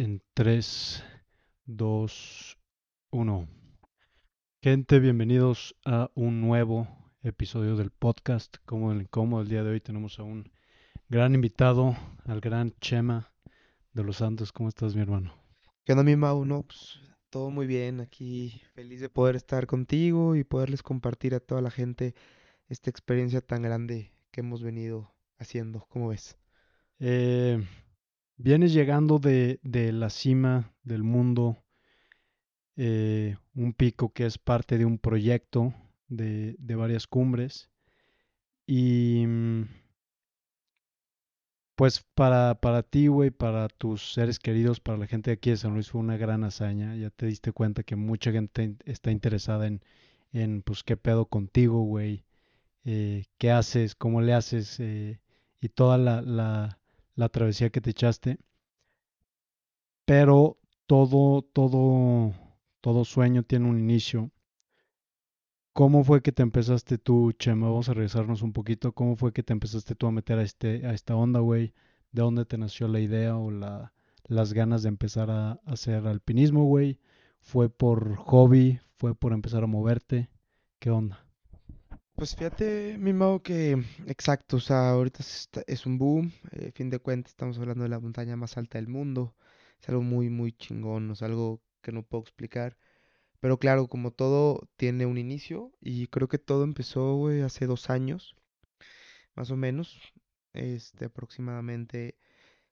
en 3, 2, 1. Gente, bienvenidos a un nuevo episodio del podcast. Como el incómodo, el día de hoy tenemos a un gran invitado, al gran Chema de los Santos. ¿Cómo estás, mi hermano? ¿Qué onda, mi Mau? No, pues todo muy bien. Aquí feliz de poder estar contigo y poderles compartir a toda la gente esta experiencia tan grande que hemos venido haciendo. ¿Cómo ves? Eh, vienes llegando de, de la cima del mundo, eh, un pico que es parte de un proyecto de, de varias cumbres. Y mm, pues para, para ti, güey, para tus seres queridos, para la gente de aquí de San Luis fue una gran hazaña. Ya te diste cuenta que mucha gente está interesada en, en pues, qué pedo contigo, güey, eh, qué haces, cómo le haces eh, y toda la, la, la travesía que te echaste. Pero todo, todo, todo sueño tiene un inicio. ¿Cómo fue que te empezaste tú, Chema? Vamos a regresarnos un poquito. ¿Cómo fue que te empezaste tú a meter a este, a esta onda, güey? ¿De dónde te nació la idea o la, las ganas de empezar a, a hacer alpinismo, güey? ¿Fue por hobby? ¿Fue por empezar a moverte? ¿Qué onda? Pues fíjate, mi Mau, que exacto, o sea, ahorita es un boom. eh, fin de cuentas, estamos hablando de la montaña más alta del mundo. Es algo muy, muy chingón, sea, algo que no puedo explicar. Pero claro, como todo tiene un inicio, y creo que todo empezó, güey, hace dos años, más o menos, este, aproximadamente.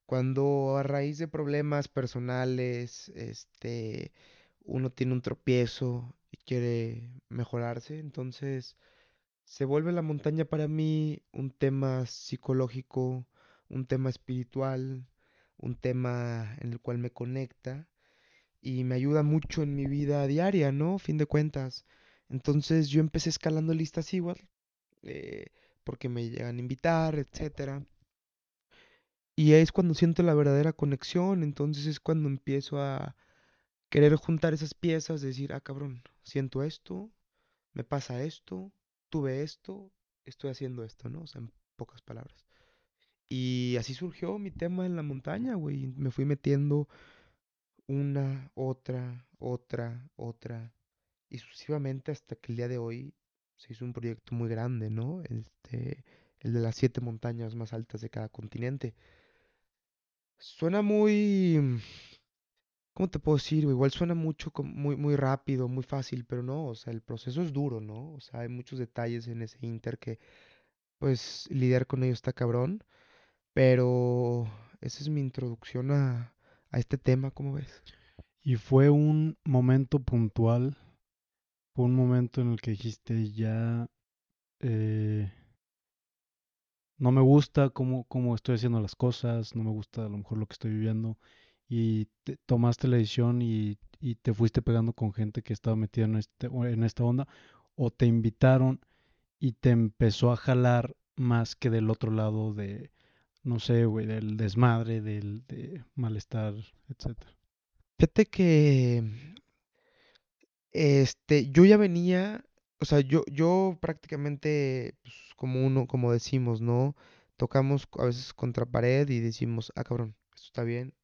Cuando a raíz de problemas personales, este, uno tiene un tropiezo y quiere mejorarse, entonces se vuelve la montaña para mí un tema psicológico, un tema espiritual, un tema en el cual me conecta y me ayuda mucho en mi vida diaria, ¿no? Fin de cuentas. Entonces yo empecé escalando listas igual, eh, porque me llegan a invitar, etcétera. Y es cuando siento la verdadera conexión, entonces es cuando empiezo a querer juntar esas piezas, decir, ah, cabrón, siento esto, me pasa esto, tuve esto, estoy haciendo esto, ¿no? O sea, en pocas palabras. Y así surgió mi tema en la montaña, güey. Me fui metiendo una, otra, otra, otra, y sucesivamente hasta que el día de hoy se hizo un proyecto muy grande, ¿no? Este, el de las siete montañas más altas de cada continente. Suena muy, ¿cómo te puedo decir? Igual suena mucho, muy, muy rápido, muy fácil, pero no, o sea, el proceso es duro, ¿no? O sea, hay muchos detalles en ese inter que, pues, lidiar con ellos está cabrón, pero esa es mi introducción a, a este tema, ¿cómo ves? Y fue un momento puntual, fue un momento en el que dijiste ya, eh, no me gusta cómo, cómo estoy haciendo las cosas, no me gusta a lo mejor lo que estoy viviendo y te- tomaste la decisión y, y te fuiste pegando con gente que estaba metida en, este, en esta onda o te invitaron y te empezó a jalar más que del otro lado de, no sé, güey, del desmadre, del de malestar, etcétera. Fíjate que, este, yo ya venía, o sea, yo, yo prácticamente, pues, como uno, como decimos, ¿no? Tocamos a veces contra pared y decimos, ah, cabrón, esto está bien,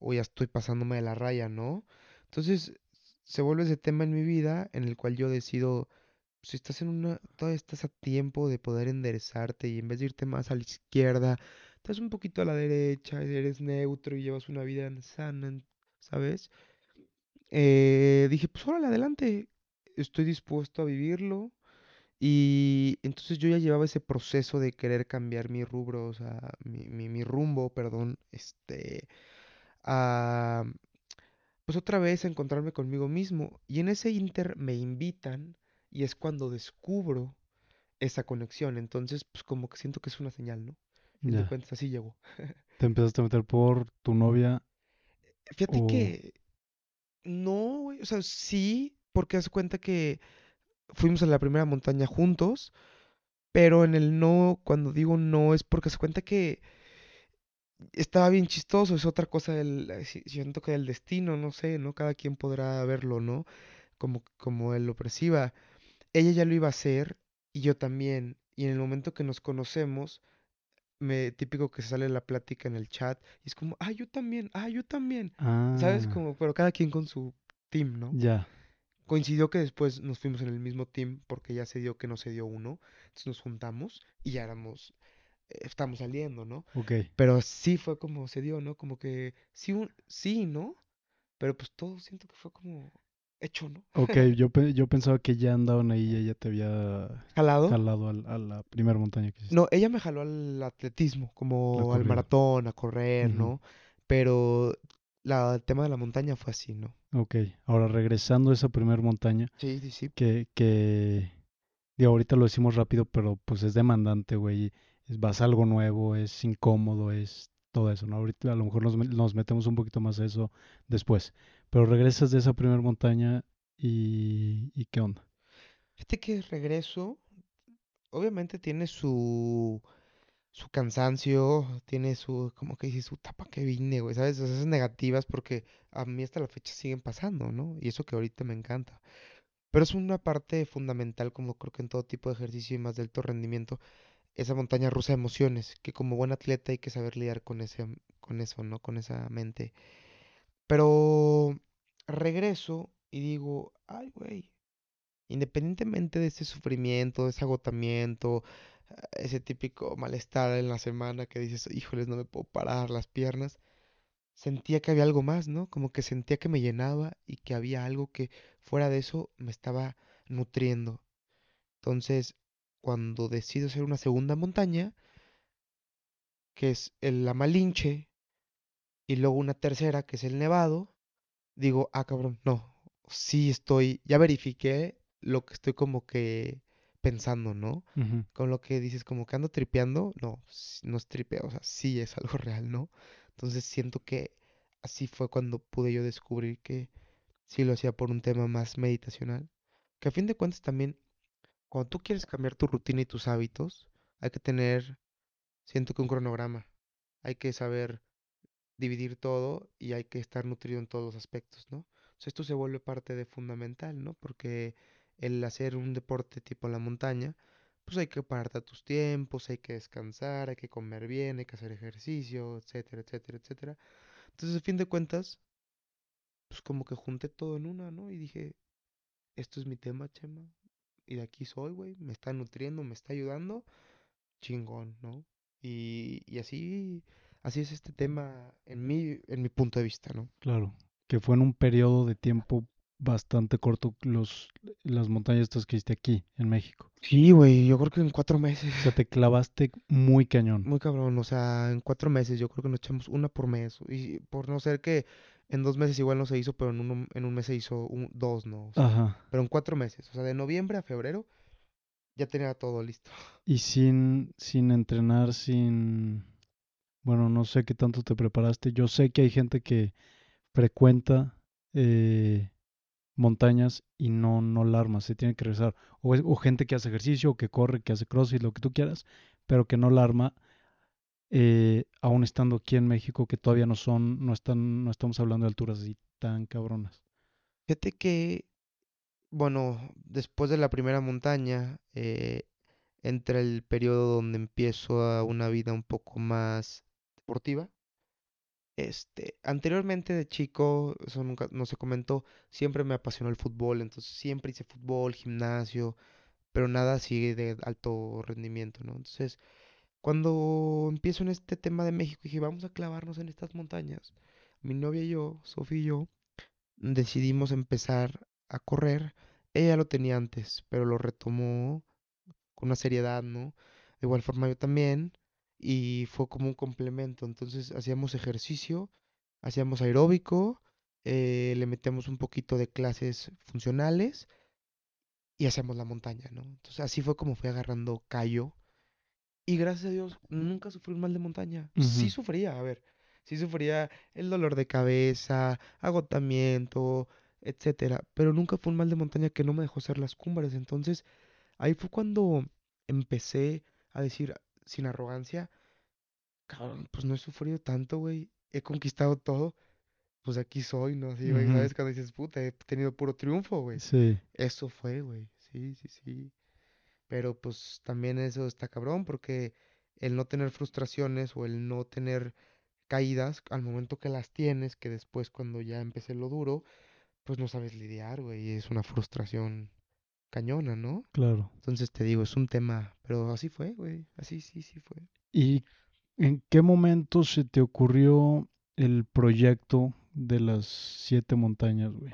o ya estoy pasándome de la raya, ¿no? Entonces se vuelve ese tema en mi vida en el cual yo decido, si estás en una, todavía estás a tiempo de poder enderezarte y en vez de irte más a la izquierda, estás un poquito a la derecha, eres neutro y llevas una vida sana, ¿sabes? Eh, dije, pues órale, adelante, estoy dispuesto a vivirlo. Y entonces yo ya llevaba ese proceso de querer cambiar mi rubro, o sea, mi, mi, mi rumbo, perdón, este, a, pues otra vez a encontrarme conmigo mismo. Y en ese inter me invitan y es cuando descubro esa conexión. Entonces, pues como que siento que es una señal, ¿no? De Ya, cuentas, así llegó. te empezaste a meter por tu novia Fíjate o... que no, o sea, sí, porque haz cuenta que fuimos a la primera montaña juntos, pero en el no, cuando digo no, es porque se cuenta que estaba bien chistoso, es otra cosa del, eh, si- siento que del destino, no sé, ¿no? Cada quien podrá verlo, ¿no? Como, como él lo perciba. Ella ya lo iba a hacer y yo también. Y en el momento que nos conocemos, me, típico que sale la plática en el chat y es como, ah, yo también, ah, yo también. ¿Sabes? Ah, Como, pero cada quien con su team, ¿no? ya, Coincidió que después nos fuimos en el mismo team porque ya se dio que no se dio uno. Entonces nos juntamos y ya éramos, estamos saliendo, ¿no? ok. Pero sí fue como se dio, ¿no? Como que sí, un, sí, ¿no? Pero pues todo siento que fue como hecho, ¿no? Ok, yo, yo pensaba que ya andaban ahí y ella te había Jalado. jalado al- a la primera montaña que hiciste, No, ella me jaló al atletismo, como al maratón, a correr, ¿no? Pero la, el tema de la montaña fue así, ¿no? Ok, ahora regresando a esa primera montaña, Sí, sí, sí. que, que, digo, ahorita lo decimos rápido, pero pues es demandante, güey. Es, vas a algo nuevo, es incómodo, es todo eso, ¿no? Ahorita a lo mejor nos, nos metemos un poquito más a eso después. Pero regresas de esa primera montaña y, ¿y qué onda? Fíjate que regreso, obviamente tiene su, su cansancio, tiene su, como que dice, su tapa que vine, güey, ¿sabes? Esas negativas porque a mí hasta la fecha siguen pasando, ¿no? Y eso que ahorita me encanta. Pero es una parte fundamental, como creo que en todo tipo de ejercicio y más de alto rendimiento, esa montaña rusa de emociones, que como buen atleta hay que saber lidiar con ese, con eso, ¿no? Con esa mente. Pero regreso y digo, ay, güey, independientemente de ese sufrimiento, de ese agotamiento, ese típico malestar en la semana que dices, híjoles, no me puedo parar las piernas, sentía que había algo más, ¿no? Como que sentía que me llenaba y que había algo que fuera de eso me estaba nutriendo. Entonces, cuando decido hacer una segunda montaña, que es el La Malinche, y luego una tercera, que es el Nevado, digo, ah, cabrón, no, sí estoy, ya verifiqué lo que estoy como que pensando, ¿no? Con lo que dices, como que ando tripeando, no, no es tripeo, o sea, sí es algo real, ¿no? Entonces siento que así fue cuando pude yo descubrir que sí lo hacía por un tema más meditacional, que a fin de cuentas también, cuando tú quieres cambiar tu rutina y tus hábitos, hay que tener, siento que un cronograma, hay que saber dividir todo y hay que estar nutrido en todos los aspectos, ¿no? Entonces esto se vuelve parte de fundamental, ¿no? Porque el hacer un deporte tipo la montaña, pues hay que pararte a tus tiempos, hay que descansar, hay que comer bien, hay que hacer ejercicio, etcétera, etcétera, etcétera. Entonces, a fin de cuentas, pues como que junté todo en una, ¿no? Y dije, esto es mi tema, Chema, y de aquí soy, güey, me está nutriendo, me está ayudando, chingón, ¿no? Y, y así, así es este tema en mi, en mi punto de vista, ¿no? claro, que fue en un periodo de tiempo bastante corto los, las montañas estas que hiciste aquí, en México. Sí, güey, yo creo que en cuatro meses. O sea, te clavaste muy cañón. Muy cabrón, o sea, en cuatro meses yo creo que nos echamos una por mes. Y por no ser que en dos meses igual no se hizo, pero en, uno, en un mes se hizo un- dos, ¿no? O sea, Ajá. pero en cuatro meses. O sea, de noviembre a febrero ya tenía todo listo. Y sin, sin entrenar, sin... Bueno, no sé qué tanto te preparaste. Yo sé que hay gente que frecuenta eh, montañas y no, no la arma, se tiene que regresar. O, es- o gente que hace ejercicio, o que corre, que hace crossfit, lo que tú quieras, pero que no la arma, eh, aún estando aquí en México, que todavía no son, no están, no estamos hablando de alturas así tan cabronas. Fíjate que, bueno, después de la primera montaña, eh, entra el periodo donde empiezo a una vida un poco más deportiva. Este, anteriormente de chico, eso nunca no se comentó, siempre me apasionó el fútbol, entonces siempre hice fútbol, gimnasio, pero nada así de alto rendimiento, ¿no? Entonces, cuando empiezo en este tema de México, dije, vamos a clavarnos en estas montañas. Mi novia y yo, Sofía y yo, decidimos empezar a correr. Ella lo tenía antes, pero lo retomó con una seriedad, ¿no? De igual forma yo también, y fue como un complemento. Entonces hacíamos ejercicio, hacíamos aeróbico, eh, le metíamos un poquito de clases funcionales y hacíamos la montaña, ¿no? Entonces así fue como fui agarrando callo. Y gracias a Dios nunca sufrí un mal de montaña. Sí sufría, a ver, sí sufría el dolor de cabeza, agotamiento, etcétera, pero nunca fue un mal de montaña que no me dejó hacer las cumbres. Entonces Ahí fue cuando empecé a decir sin arrogancia, cabrón, pues no he sufrido tanto, güey. He conquistado todo, pues aquí soy, ¿no? Así, güey, ¿sabes? Cuando dices, puta, he tenido puro triunfo, güey. Sí, Eso fue, güey. Sí, sí, sí. Pero pues también eso está cabrón porque el no tener frustraciones o el no tener caídas al momento que las tienes, que después cuando ya empecé lo duro, pues no sabes lidiar, güey, es una frustración cañona, ¿no? Claro. Entonces te digo, es un tema, pero así fue, güey, así sí, sí fue. ¿Y en qué momento se te ocurrió el proyecto de las siete montañas, güey?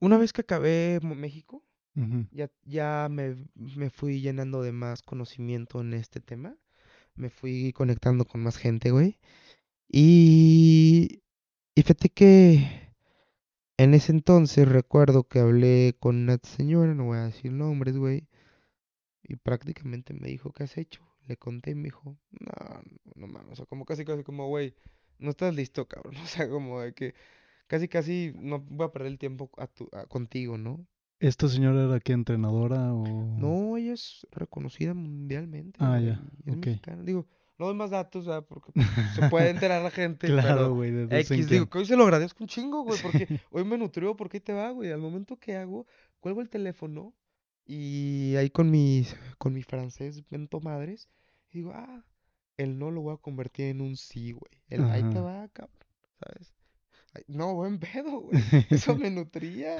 Una vez que acabé México, Ya, ya me, me fui llenando de más conocimiento en este tema, me fui conectando con más gente, güey, y, y fíjate que en ese entonces recuerdo que hablé con una señora, no voy a decir nombres, güey, y prácticamente me dijo, ¿qué has hecho? Le conté y me dijo, no, no mames, o sea, como casi, casi como, güey, no estás listo, cabrón, o sea, como de que casi, casi no voy a perder el tiempo a tu- contigo, ¿no? ¿Esta señora era qué, entrenadora o...? No, ella es reconocida mundialmente, Ah, ya, es mexicana. Digo, no doy más datos, ¿verdad? Porque pues, se puede enterar la gente, Claro, güey, en X, digo, que hoy se lo agradezco un chingo, güey, porque hoy me nutrió, porque ahí te va, güey. Al momento que hago, cuelgo el teléfono y ahí con mi, con mi francés mento madres, y digo, ah, el no lo voy a convertir en un sí, güey. El ahí te va, cabrón, ¿sabes? No, buen pedo, güey. Eso me nutría.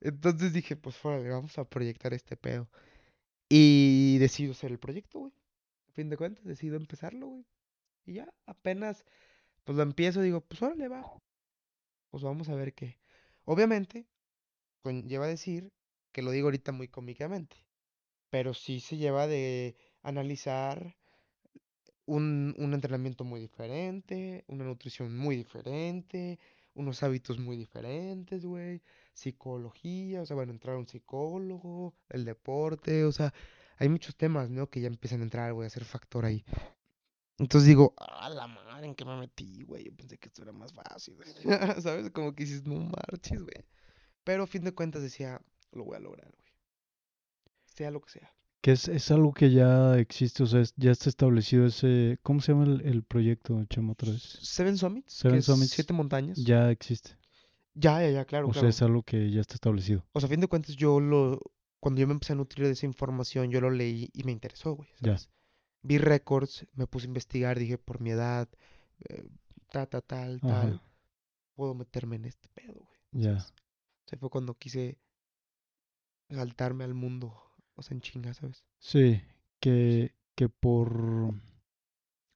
Entonces dije, pues órale, vamos a proyectar este pedo. Y decido hacer el proyecto, güey. A fin de cuentas, decido empezarlo, güey. Y ya, apenas, pues lo empiezo, digo, pues órale, va. Pues vamos a ver qué. Obviamente, conlleva decir que lo digo ahorita muy cómicamente, pero sí se lleva de analizar un, un entrenamiento muy diferente, una nutrición muy diferente, unos hábitos muy diferentes, güey, psicología, o sea, bueno, entrar a un psicólogo, el deporte, o sea, hay muchos temas, ¿no? Que ya empiezan a entrar, güey, a ser factor ahí. Entonces digo, a la madre, ¿en qué me metí, güey? Yo pensé que esto era más fácil, güey. ¿Sabes? Como que dices, no marches, güey. Pero a fin de cuentas decía, lo voy a lograr, güey. Sea lo que sea. Que es, es algo que ya existe, o sea, es- ya está establecido ese... ¿Cómo se llama el, el proyecto, Chema, otra vez? Seven Summits, Seven que Summits siete montañas. Ya existe. Ya, ya, ya, claro, O sea, claro. es algo que ya está establecido. O sea, a fin de cuentas, yo lo. Cuando yo me empecé a nutrir de esa información, yo lo leí y me interesó, güey, Ya. ¿sabes? Vi récords, me puse a investigar, dije, por mi edad, eh, ta, ta, tal, tal, puedo meterme en este pedo, güey. ya. O sea, fue cuando quise saltarme al mundo, o sea, en chinga, ¿sabes? Sí, que, que por...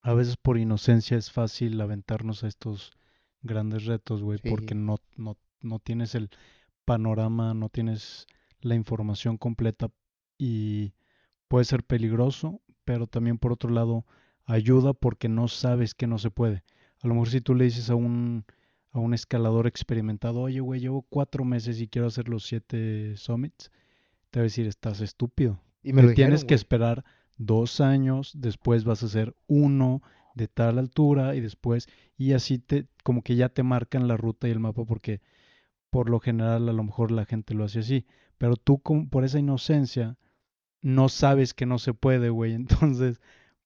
A veces por inocencia es fácil aventarnos a estos grandes retos, güey, porque no, no, no tienes el panorama, no tienes la información completa y puede ser peligroso, pero también por otro lado ayuda porque no sabes que no se puede. A lo mejor si tú le dices a un, a un escalador experimentado, oye, güey, llevo cuatro meses y quiero hacer los siete summits, te va a decir, estás estúpido. Y me lo tienes que esperar dos años, después vas a hacer uno de tal altura y después, y así te, como que ya te marcan la ruta y el mapa porque por lo general a lo mejor la gente lo hace así, pero tú con, por esa inocencia no sabes que no se puede, güey, entonces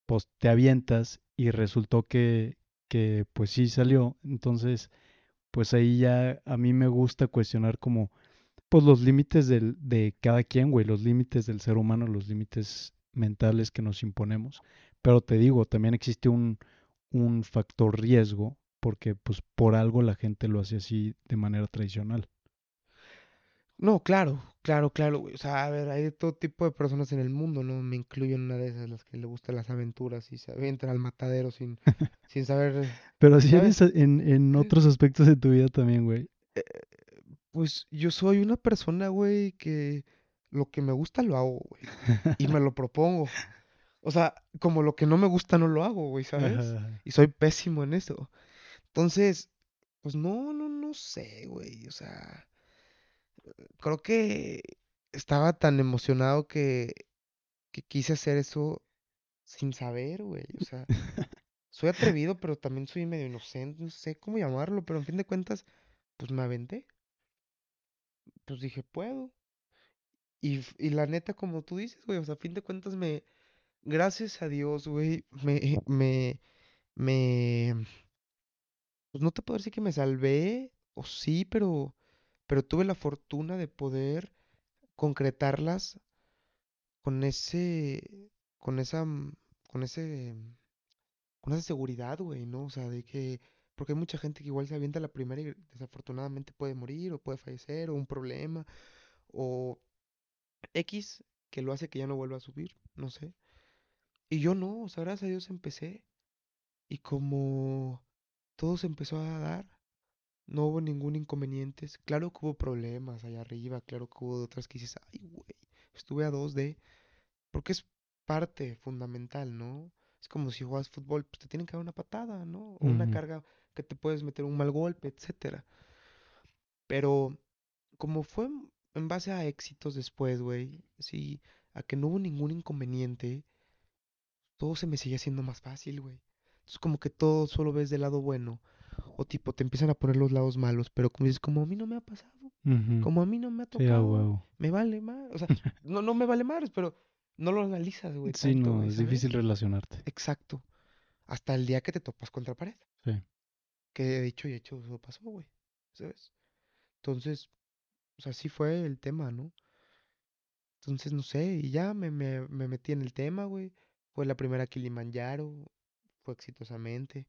pues te avientas y resultó que, que pues sí salió, entonces pues ahí ya a mí me gusta cuestionar como pues los límites del, de cada quien, güey, los límites del ser humano, los límites mentales que nos imponemos. Pero te digo, también existe un, un factor riesgo, porque pues por algo la gente lo hace así de manera tradicional. No, claro, claro, claro, güey. O sea, a ver, hay de todo tipo de personas en el mundo, ¿no? Me incluyo en una de esas, las que le gustan las aventuras y se avientan al matadero sin, sin saber. Pero así eres en, en otros aspectos de tu vida también, güey. Pues yo soy una persona, güey, que lo que me gusta lo hago, güey. Y me lo propongo. O sea, como lo que no me gusta no lo hago, güey, ¿sabes? Y soy pésimo en eso. Entonces, pues no, no, no sé, güey. O sea, creo que estaba tan emocionado que, que quise hacer eso sin saber, güey. O sea, soy atrevido, pero también soy medio inocente, no sé cómo llamarlo, pero en fin de cuentas, pues me aventé. Pues dije, puedo. Y, y la neta, como tú dices, güey, o sea, a fin de cuentas me, gracias a Dios, güey, me, me, me, pues no te puedo decir que me salvé, o sí, pero, pero tuve la fortuna de poder concretarlas con ese, con esa, con ese, con esa seguridad, güey, ¿no? O sea, de que, porque hay mucha gente que igual se avienta la primera y desafortunadamente puede morir o puede fallecer o un problema o X que lo hace que ya no vuelva a subir, no sé. Y yo no, o sea, gracias a Dios empecé y como todo se empezó a dar, no hubo ningún inconveniente. Claro que hubo problemas allá arriba, claro que hubo otras que dices, ay, güey, estuve a dos de... Porque es parte fundamental, ¿no? Es como si juegas fútbol, pues te tienen que dar una patada, ¿no? O una carga que te puedes meter un mal golpe, etcétera. Pero como fue en base a éxitos después, güey, sí, a que no hubo ningún inconveniente, todo se me sigue haciendo más fácil, güey. Es como que todo solo ves del lado bueno. O tipo, te empiezan a poner los lados malos, pero como dices, como a mí no me ha pasado, como a mí no me ha Sí, tocado, me vale más. O sea, no, no me vale más, pero no lo analizas, güey, Sí, tanto, no, es difícil relacionarte. Exacto. Hasta el día que te topas contra pared. Sí. Que de hecho y hecho eso pasó, güey. ¿Sabes? Entonces, o sea, sí fue el tema, ¿no? Entonces, no sé, y ya me, me, me metí en el tema, güey. Fue la primera Kilimanjaro, fue exitosamente.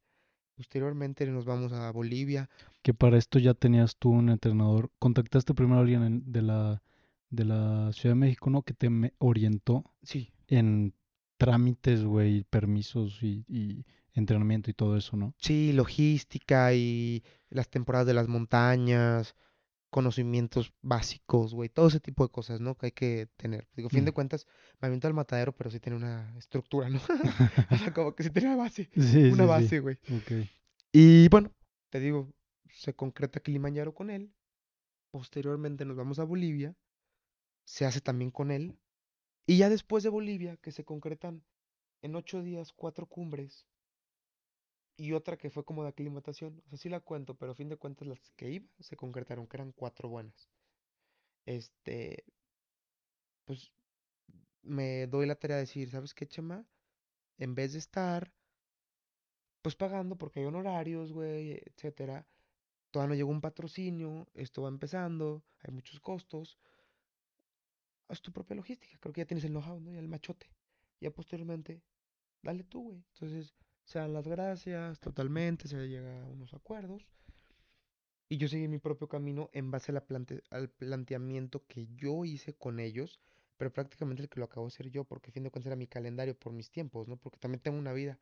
Posteriormente nos vamos a Bolivia. Que para esto ya tenías tú un entrenador. Contactaste primero a alguien en- de la, de la Ciudad de México, ¿no? Que te orientó Sí, en trámites, güey, permisos y, y entrenamiento y todo eso, ¿no? sí, logística y las temporadas de las montañas, conocimientos básicos, güey, todo ese tipo de cosas, ¿no? Que hay que tener. Digo, fin de Mm. cuentas, me aviento al matadero, pero sí tiene una estructura, ¿no? O sea, como que sí tiene una base, Sí, una sí, base, güey. Ok. Y bueno, te digo, se concreta Kilimanjaro con él. Posteriormente nos vamos a Bolivia, se hace también con él. Y ya después de Bolivia, que se concretan en ocho días cuatro cumbres y otra que fue como de aclimatación. O sea, sí la cuento, pero a fin de cuentas las que iba se concretaron, que eran cuatro buenas. Este, pues me doy la tarea de decir, ¿sabes qué, Chema? En vez de estar, pues pagando porque hay honorarios, güey, etcétera. Todavía no llegó un patrocinio, esto va empezando, hay muchos costos. Haz tu propia logística, creo que ya tienes el know-how, ¿no? Y el machote. Ya posteriormente, dale tú, güey. Entonces, se dan las gracias totalmente, se llega a unos acuerdos. Y yo seguí mi propio camino en base a la plante- al planteamiento que yo hice con ellos, pero prácticamente el que lo acabo de hacer yo, porque a fin de cuentas era mi calendario por mis tiempos, ¿no? Porque también tengo una vida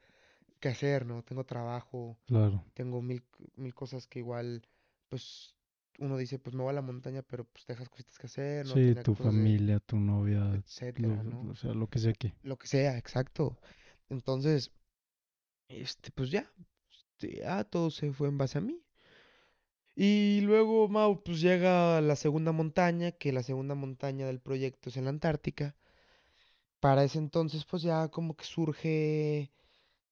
que hacer, ¿no? Tengo trabajo, Claro. tengo mil, mil cosas que igual, pues, uno dice, pues me voy a la montaña, pero pues dejas cositas que hacer, ¿no? Sí, Tener tu cosas de, familia, tu novia, etcétera, lo, ¿no? o sea, lo que sea que. Lo que sea, exacto. Entonces, este, pues ya, este, ya todo se fue en base a mí. Y luego, Mau, pues llega la segunda montaña, que la segunda montaña del proyecto es en la Antártica. Para ese entonces, pues ya como que surge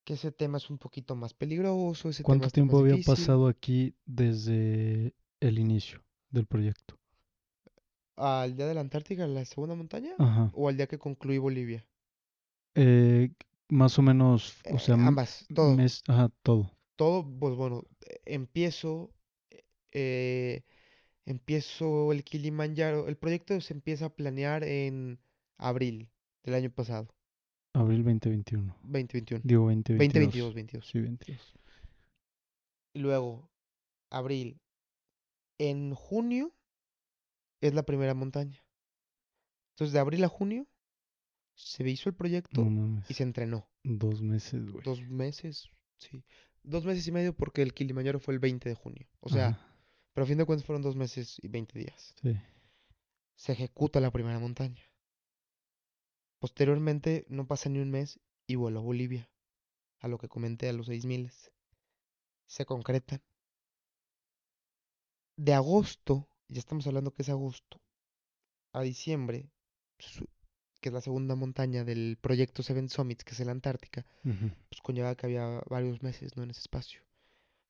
que ese tema es un poquito más peligroso, ese tema ¿Cuánto más tiempo había difícil. pasado aquí desde el inicio del proyecto? ¿Al día de la Antártica, la segunda montaña? Ajá. ¿O al día que concluí Bolivia? Eh, más o menos, o Eh, sea, ambas, todo. mes, ajá, todo. Todo, pues bueno, eh, empiezo, eh, empiezo el Kilimanjaro. El proyecto se empieza a planear en abril del año pasado, Abril 2021. 2021. Digo 2022. 2022, 22. Sí, 22. Y luego, abril. En junio es la primera montaña. Entonces, de abril a junio se hizo el proyecto y se entrenó. Dos meses, güey. Dos meses, sí. Dos meses y medio porque el Kilimanjaro fue el 20 de junio. O sea, Ajá, pero a fin de cuentas fueron dos meses y 20 días. sí. Se ejecuta la primera montaña. Posteriormente no pasa ni un mes y vuelo a Bolivia. A lo que comenté, a los 6000. Se concretan. De agosto, ya estamos hablando que es agosto, a diciembre, su- que es la segunda montaña del proyecto Seven Summits, que es en la Antártica, pues conlleva que había varios meses, ¿no? En ese espacio.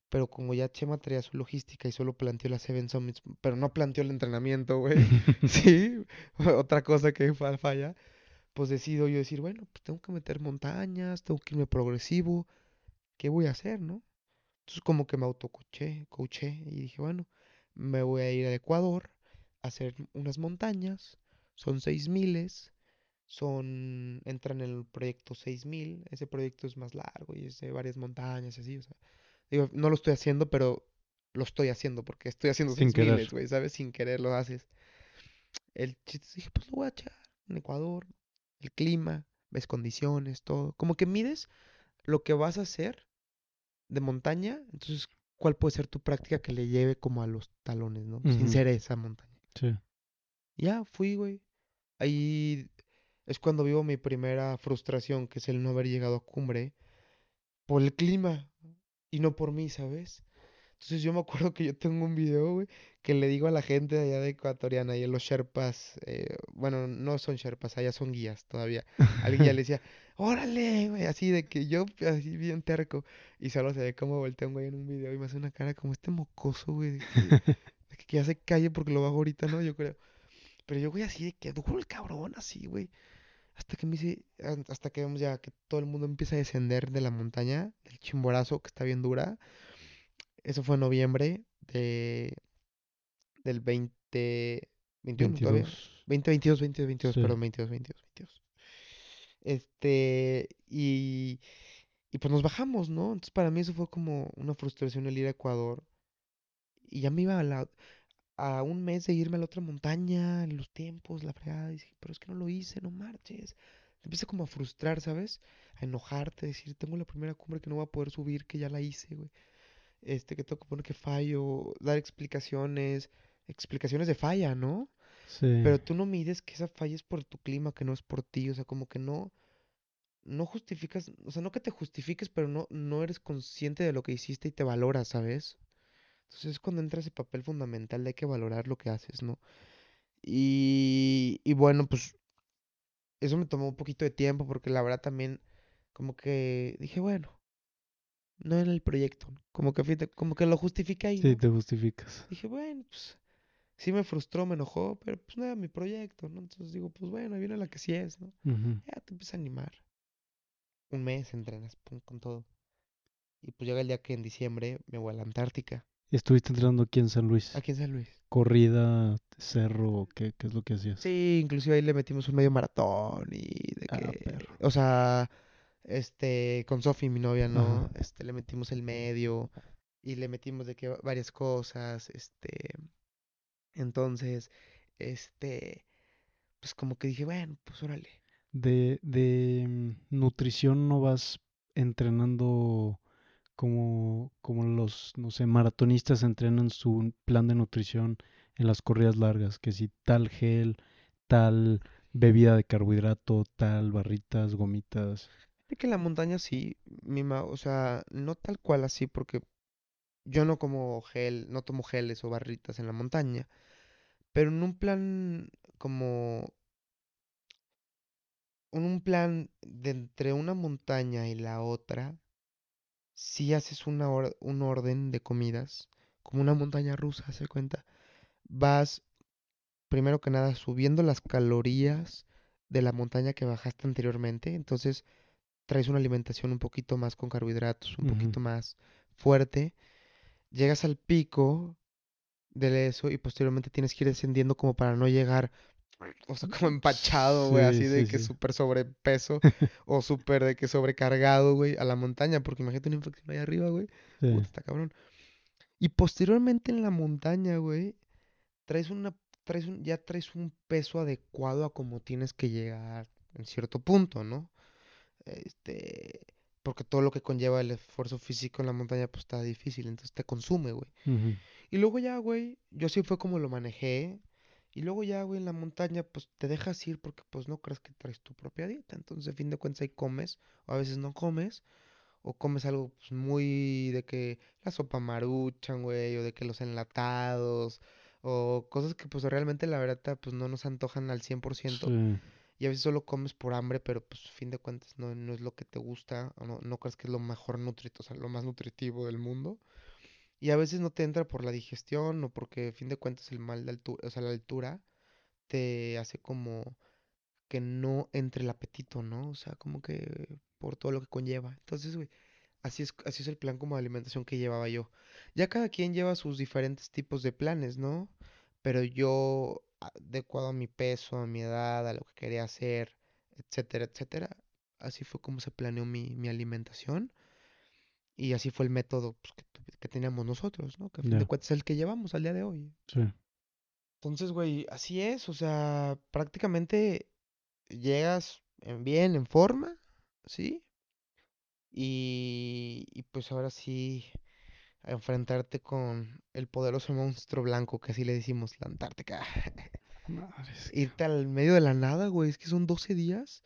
Pero como ya Chema traía su logística y solo planteó las Seven Summits, pero no planteó el entrenamiento, güey. Sí, otra cosa que fa- falla. Pues decido yo decir, bueno, pues tengo que meter montañas, tengo que irme progresivo. ¿Qué voy a hacer, no? Entonces como que me autocoché, coaché y dije, bueno, me voy a ir al Ecuador a hacer unas montañas. Son seis miles. Son, entran en el proyecto 6000. Ese proyecto es más largo y es de varias montañas y así, o sea. Digo, no lo estoy haciendo, pero lo estoy haciendo porque estoy haciendo Sin 6000, querer. güey, ¿sabes? Sin querer lo haces. El chiste dije, pues lo voy a echar en Ecuador, el clima, ves condiciones, todo. Como que mides lo que vas a hacer de montaña, entonces, ¿cuál puede ser tu práctica que le lleve como a los talones, ¿no? Sin ser esa montaña. Sí. Ya, fui, güey. Ahí es cuando vivo mi primera frustración, que es el no haber llegado a cumbre por el clima y no por mí, ¿sabes? Entonces yo me acuerdo que yo tengo un video, güey, que le digo a la gente de allá de Ecuatoriana y a los Sherpas, eh, bueno, no son Sherpas, allá son guías todavía. Al guía le decía, órale, güey, así de que yo, así bien terco, y solo se ve cómo voltea un güey en un video y me hace una cara como este mocoso, güey, de que, de que ya se calle porque lo bajo ahorita, ¿no? Yo creo. Pero yo, güey, así de que duro el cabrón, así, güey. Hasta que me dice, hasta que vemos ya que todo el mundo empieza a descender de la montaña, del Chimborazo, que está bien dura. Eso fue en noviembre de, del 20, 21 todavía. 22. 2022, 22, 22, Sí. perdón, 22, 22, 22. Este, y, y pues nos bajamos, ¿no? Entonces para mí eso fue como una frustración el ir a Ecuador. Y ya me iba a la, a un mes de irme a la otra montaña, en los tiempos, la fregada, y dije, pero es que no lo hice, no marches. Te empieza como a frustrar, ¿sabes? A enojarte, decir, tengo la primera cumbre que no voy a poder subir, que ya la hice, güey. Este, que tengo que poner que fallo, dar explicaciones, explicaciones de falla, ¿no? Sí. Pero tú no mides que esa falla es por tu clima, que no es por ti, o sea, como que no, no justificas, o sea, no que te justifiques, pero no, no eres consciente de lo que hiciste y te valoras, ¿sabes? Entonces es cuando entra ese papel fundamental de hay que valorar lo que haces, ¿no? Y, y bueno, pues eso me tomó un poquito de tiempo porque la verdad también como que dije, bueno, no era el proyecto, como que, como que lo justifiqué ahí, Sí, ¿no? te justificas. Dije, bueno, pues sí me frustró, me enojó, pero pues no era mi proyecto, ¿no? Entonces digo, pues bueno, ahí viene la que sí es, ¿no? Ya te empiezas a animar. Un mes entrenas pum, con todo. Y pues llega el día que en diciembre me voy a la Antártica, ¿Estuviste entrenando aquí en San Luis? aquí en San Luis. ¿Corrida, cerro, qué, qué es lo que hacías? Sí, inclusive ahí le metimos un medio maratón y de Ah, que, perro. o sea, este, con Sofi, mi novia, ¿no? Ajá. Este, le metimos el medio y le metimos de que varias cosas, este, entonces, este, pues como que dije, bueno, pues órale. De, de mm, nutrición no vas entrenando como, como los, no sé, maratonistas entrenan su plan de nutrición en las corridas largas, que si tal gel, tal bebida de carbohidrato, tal barritas, gomitas. Que en la montaña sí, mi ma- o sea, no tal cual así, porque yo no como gel, no tomo geles o barritas en la montaña, pero en un plan como, en un plan de entre una montaña y la otra, si haces una or- un orden de comidas, como una montaña rusa, se cuenta, vas primero que nada subiendo las calorías de la montaña que bajaste anteriormente, entonces traes una alimentación un poquito más con carbohidratos, un poquito más fuerte, llegas al pico de eso y posteriormente tienes que ir descendiendo como para no llegar, o sea, como empachado, güey, Sí, así de sí, que sí. súper sobrepeso o súper de que sobrecargado, güey, a la montaña, porque imagínate una infección ahí arriba, güey, Sí. puta, está cabrón. Y posteriormente en la montaña, güey, traes una, traes un, ya traes un peso adecuado a como tienes que llegar en cierto punto, ¿no? Este, porque todo lo que conlleva el esfuerzo físico en la montaña, pues está difícil, entonces te consume, güey. Y luego ya, güey, yo así fue como lo manejé. Y luego ya, güey, en la montaña, pues te dejas ir porque pues no crees que traes tu propia dieta. Entonces, a fin de cuentas, ahí comes, o a veces no comes, o comes algo pues, muy de que la sopa maruchan, güey, o de que los enlatados, o cosas que pues realmente la verdad pues no nos antojan al 100%. Sí. Y a veces solo comes por hambre, pero pues a fin de cuentas no, no es lo que te gusta, o no, no crees que es lo mejor nutritivo, o sea, lo más nutritivo del mundo. Y a veces no te entra por la digestión o porque a fin de cuentas el mal de altura, o sea, la altura te hace como que no entre el apetito, ¿no? O sea, como que por todo lo que conlleva. Entonces, güey, así es, así es el plan como de alimentación que llevaba yo. Ya cada quien lleva sus diferentes tipos de planes, ¿no? Pero yo, adecuado a mi peso, a mi edad, a lo que quería hacer, etcétera, etcétera. Así fue como se planeó mi, mi alimentación. Y así fue el método pues, que, teníamos nosotros, ¿no? Que a fin de cuentas es el que llevamos al día de hoy. Sí. Entonces, güey, así es. O sea, prácticamente llegas en bien, en forma, ¿sí? Y, y pues ahora sí, a enfrentarte con el poderoso monstruo blanco, que así le decimos, la Antártica. Madres. Irte al medio de la nada, güey, es que son 12 días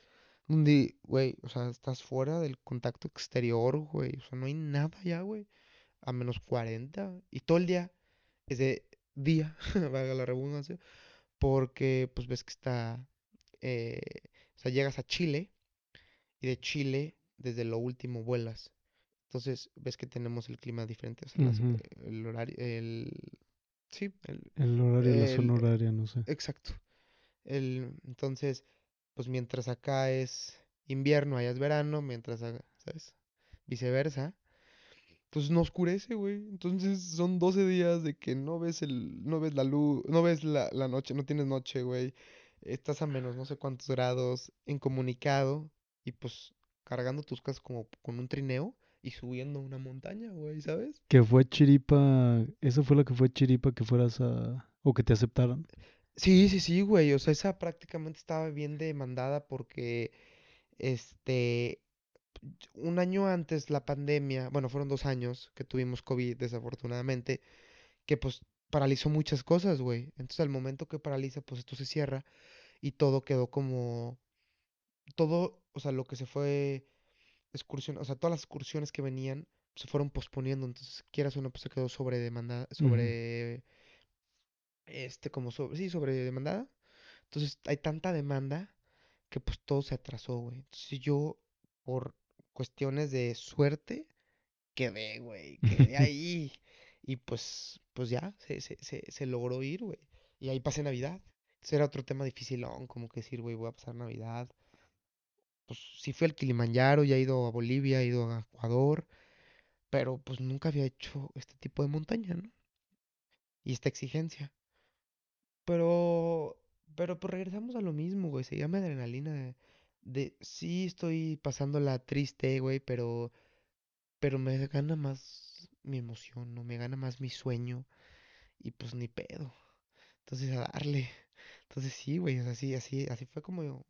donde, güey, o sea, estás fuera del contacto exterior, güey, o sea, no hay nada ya, güey, a menos 40 y todo el día es de día, valga la redundancia, porque pues ves que está, eh, o sea, llegas a Chile y de Chile desde lo último vuelas. Entonces, ves que tenemos el clima diferente, o sea, las- el horario, el... Sí, el, El horario, la zona horaria, no sé. exacto. El, entonces, pues mientras acá es invierno, allá es verano, mientras, ¿sabes? Viceversa. Pues no oscurece, güey. Entonces son 12 días de que no ves el, no ves la luz, no ves la, la noche, no tienes noche, güey. Estás a menos no sé cuántos grados, incomunicado, y pues cargando tus cosas como con un trineo y subiendo una montaña, güey, ¿sabes? Que fue chiripa, esa fue la que fue chiripa que fueras a... o que te aceptaran. Sí, sí, sí, güey. O sea, esa prácticamente estaba bien demandada porque, este, un año antes la pandemia, bueno, fueron dos años que tuvimos COVID, desafortunadamente, que pues paralizó muchas cosas, güey. Entonces, al momento que paraliza, pues esto se cierra y todo quedó como, todo, o sea, lo que se fue excursión, o sea, todas las excursiones que venían se fueron posponiendo. Entonces, quieras o no, pues se quedó sobre demanda, sobre, este, como sobre, sí, sobre demandada. Entonces, hay tanta demanda que pues todo se atrasó, güey. Entonces yo, por cuestiones de suerte, quedé, güey, quedé ahí. Y pues, pues ya, se, se, se, se logró ir, güey. Y ahí pasé Navidad. Entonces era otro tema dificilón, como que decir, güey, voy a pasar Navidad. Pues sí fui al Kilimanjaro, ya he ido a Bolivia, he ido a Ecuador, pero pues nunca había hecho este tipo de montaña, ¿no? Y esta exigencia. Pero, pero pues regresamos a lo mismo, güey. Se llama adrenalina de, de sí estoy pasándola triste, güey, pero, pero me gana más mi emoción, no me gana más mi sueño y pues ni pedo. Entonces a darle. Entonces sí, güey, o sea, así, así, así fue como,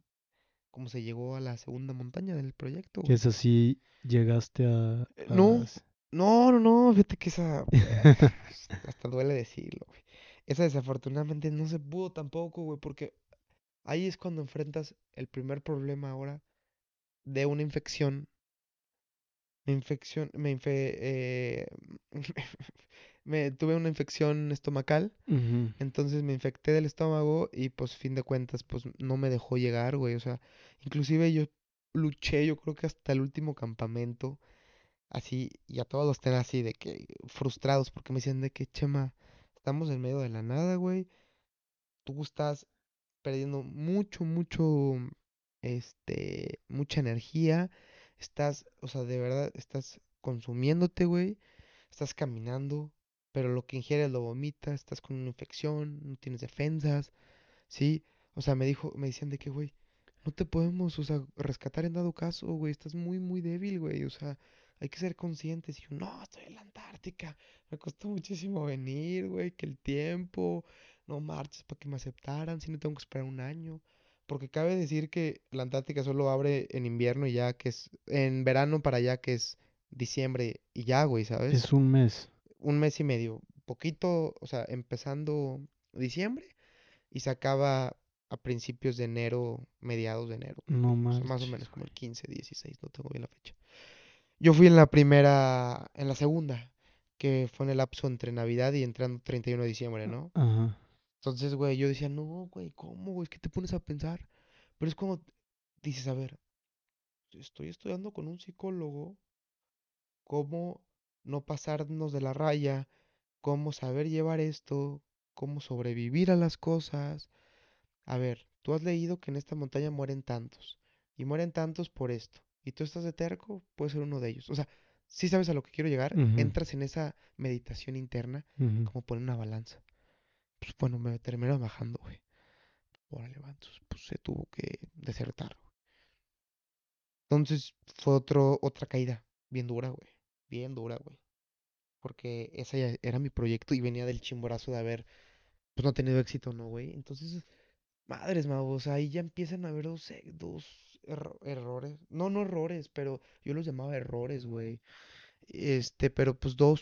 como se llegó a la segunda montaña del proyecto, güey. es así, llegaste a... Eh, a No, no, no, no, fíjate que esa, hasta duele decirlo, güey. Esa desafortunadamente no se pudo tampoco, güey, porque Ahí es cuando enfrentas el primer problema ahora de una infección. Me infección, me infe, eh, me tuve una infección estomacal, entonces me infecté del estómago y pues fin de cuentas pues no me dejó llegar, güey, o sea, inclusive yo luché, yo creo que hasta el último campamento, así, y a todos los tenía así de que frustrados porque me decían de que, Chema, estamos en medio de la nada, güey, tú estás perdiendo mucho, mucho, este, mucha energía. Estás, o sea, de verdad, estás consumiéndote, güey. Estás caminando, pero lo que ingieres lo vomitas. Estás con una infección, no tienes defensas, ¿sí? O sea, me dijo, me decían de que, güey, no te podemos, o sea, rescatar en dado caso, güey. Estás muy, muy débil, güey. O sea, hay que ser conscientes. Y yo, no, estoy en la Antártica. Me costó muchísimo venir, güey, que el tiempo no marches para que me aceptaran, si no tengo que esperar un año. Porque cabe decir que la Antártica solo abre en invierno y ya que es, en verano para allá que es diciembre y ya, güey, ¿sabes? Es un mes. Un mes y medio, poquito, o sea, empezando diciembre y se acaba a principios de enero, mediados de enero. No O sea, más o menos como el 15, 16, no tengo bien la fecha. Yo fui en la primera, en la segunda, que fue en el lapso entre Navidad y entrando 31 de diciembre, ¿no? Ajá. Entonces, güey, yo decía, no, güey, ¿cómo, güey? ¿Qué te pones a pensar? Pero es como dices, a ver, estoy estudiando con un psicólogo, cómo no pasarnos de la raya, cómo saber llevar esto, cómo sobrevivir a las cosas. A ver, tú has leído que en esta montaña mueren tantos, y mueren tantos por esto, y tú estás de terco, puede ser uno de ellos. O sea, si sabes a lo que quiero llegar, entras en esa meditación interna, como poner una balanza. Pues bueno, me terminaron bajando, güey. Órale, pues se tuvo que desertar. güey. Entonces fue otro, otra caída, bien dura, güey. Bien dura, güey. Porque esa ya era mi proyecto y venía del chimborazo de haber, pues no tenido éxito, ¿no, güey? Entonces, madres, mavos, ahí ya empiezan a haber dos, eh, dos erro- errores. No, no errores, pero yo los llamaba errores, güey. Este, pero pues dos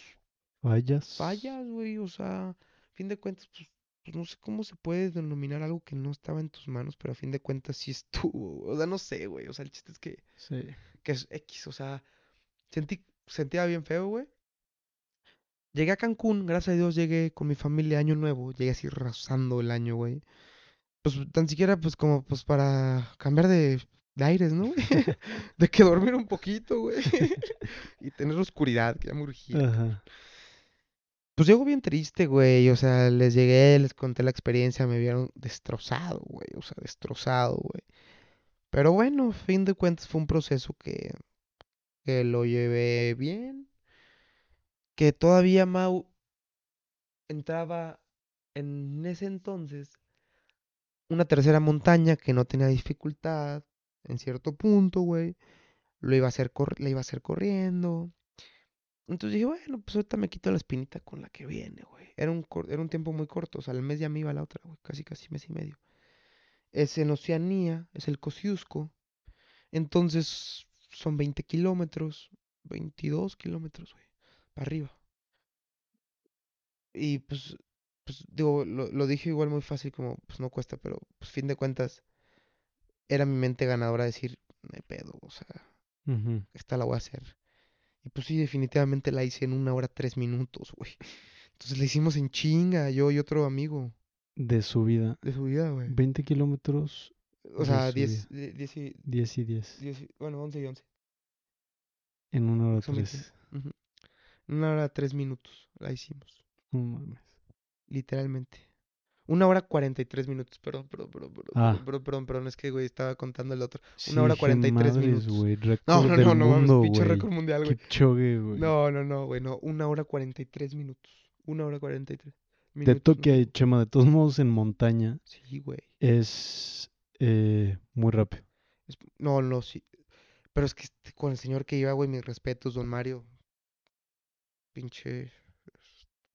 Fallas. fallas, güey. O sea, a fin de cuentas, pues, pues no sé cómo se puede denominar algo que no estaba en tus manos, pero a fin de cuentas sí estuvo. O sea, no sé, güey. O sea, el chiste es que, Sí. que es X. O sea, sentí, sentía bien feo, güey. Llegué a Cancún, gracias a Dios llegué con mi familia año nuevo. Llegué así rozando el año, güey. Pues tan siquiera, pues como, pues para cambiar de, de aires, ¿no? De que dormir un poquito, güey. Y tener oscuridad, que ya me urgía. Ajá. Pues llego bien triste, güey. O sea, les llegué, les conté la experiencia, me vieron destrozado, güey. O sea, destrozado, güey. Pero bueno, a fin de cuentas fue un proceso que, que lo llevé bien. Que todavía Mau entraba en ese entonces una tercera montaña que no tenía dificultad en cierto punto, güey. Lo iba a hacer iba a hacer corriendo. Entonces dije, bueno, pues ahorita me quito la espinita con la que viene, güey. Era un, era un tiempo muy corto, o sea, al mes ya me iba la otra, güey. Casi, casi mes y medio. Es en Oceanía, es el Kosciuszko. Entonces son 20 kilómetros, 22 kilómetros, güey, para arriba. Y pues, pues digo, lo, lo dije igual muy fácil, como, pues no cuesta, pero pues fin de cuentas, era mi mente ganadora decir, me pedo, o sea, esta la voy a hacer. Y pues sí, definitivamente la hice en una hora tres minutos, güey. Entonces la hicimos en chinga, yo y otro amigo De subida. de su vida, güey. 20 kilómetros, O sea, subida. 10, die- 10 y, 10 y 10. 10 y- bueno, 11 y 11. En una hora Son 20. 3. Ujú. En una hora tres minutos la hicimos, No mames. literalmente. Una hora 43 minutos, perdón, perdón, perdón, perdón, Ah. perdón, perdón, perdón, perdón, es que, güey, estaba contando el otro. Sí, Una hora dije, 43 madres, minutos. güey. No, no, no, no, mames, pinche récord mundial, güey. Güey. No, no, no, güey, no. Una hora 43 minutos. Una hora 43 De minutos. toque no. Chema, de todos modos, en montaña Sí, güey. es eh, muy rápido. Es- No, no, sí. Pero es que este- con el señor que iba, güey, mis respetos, don Mario. Pinche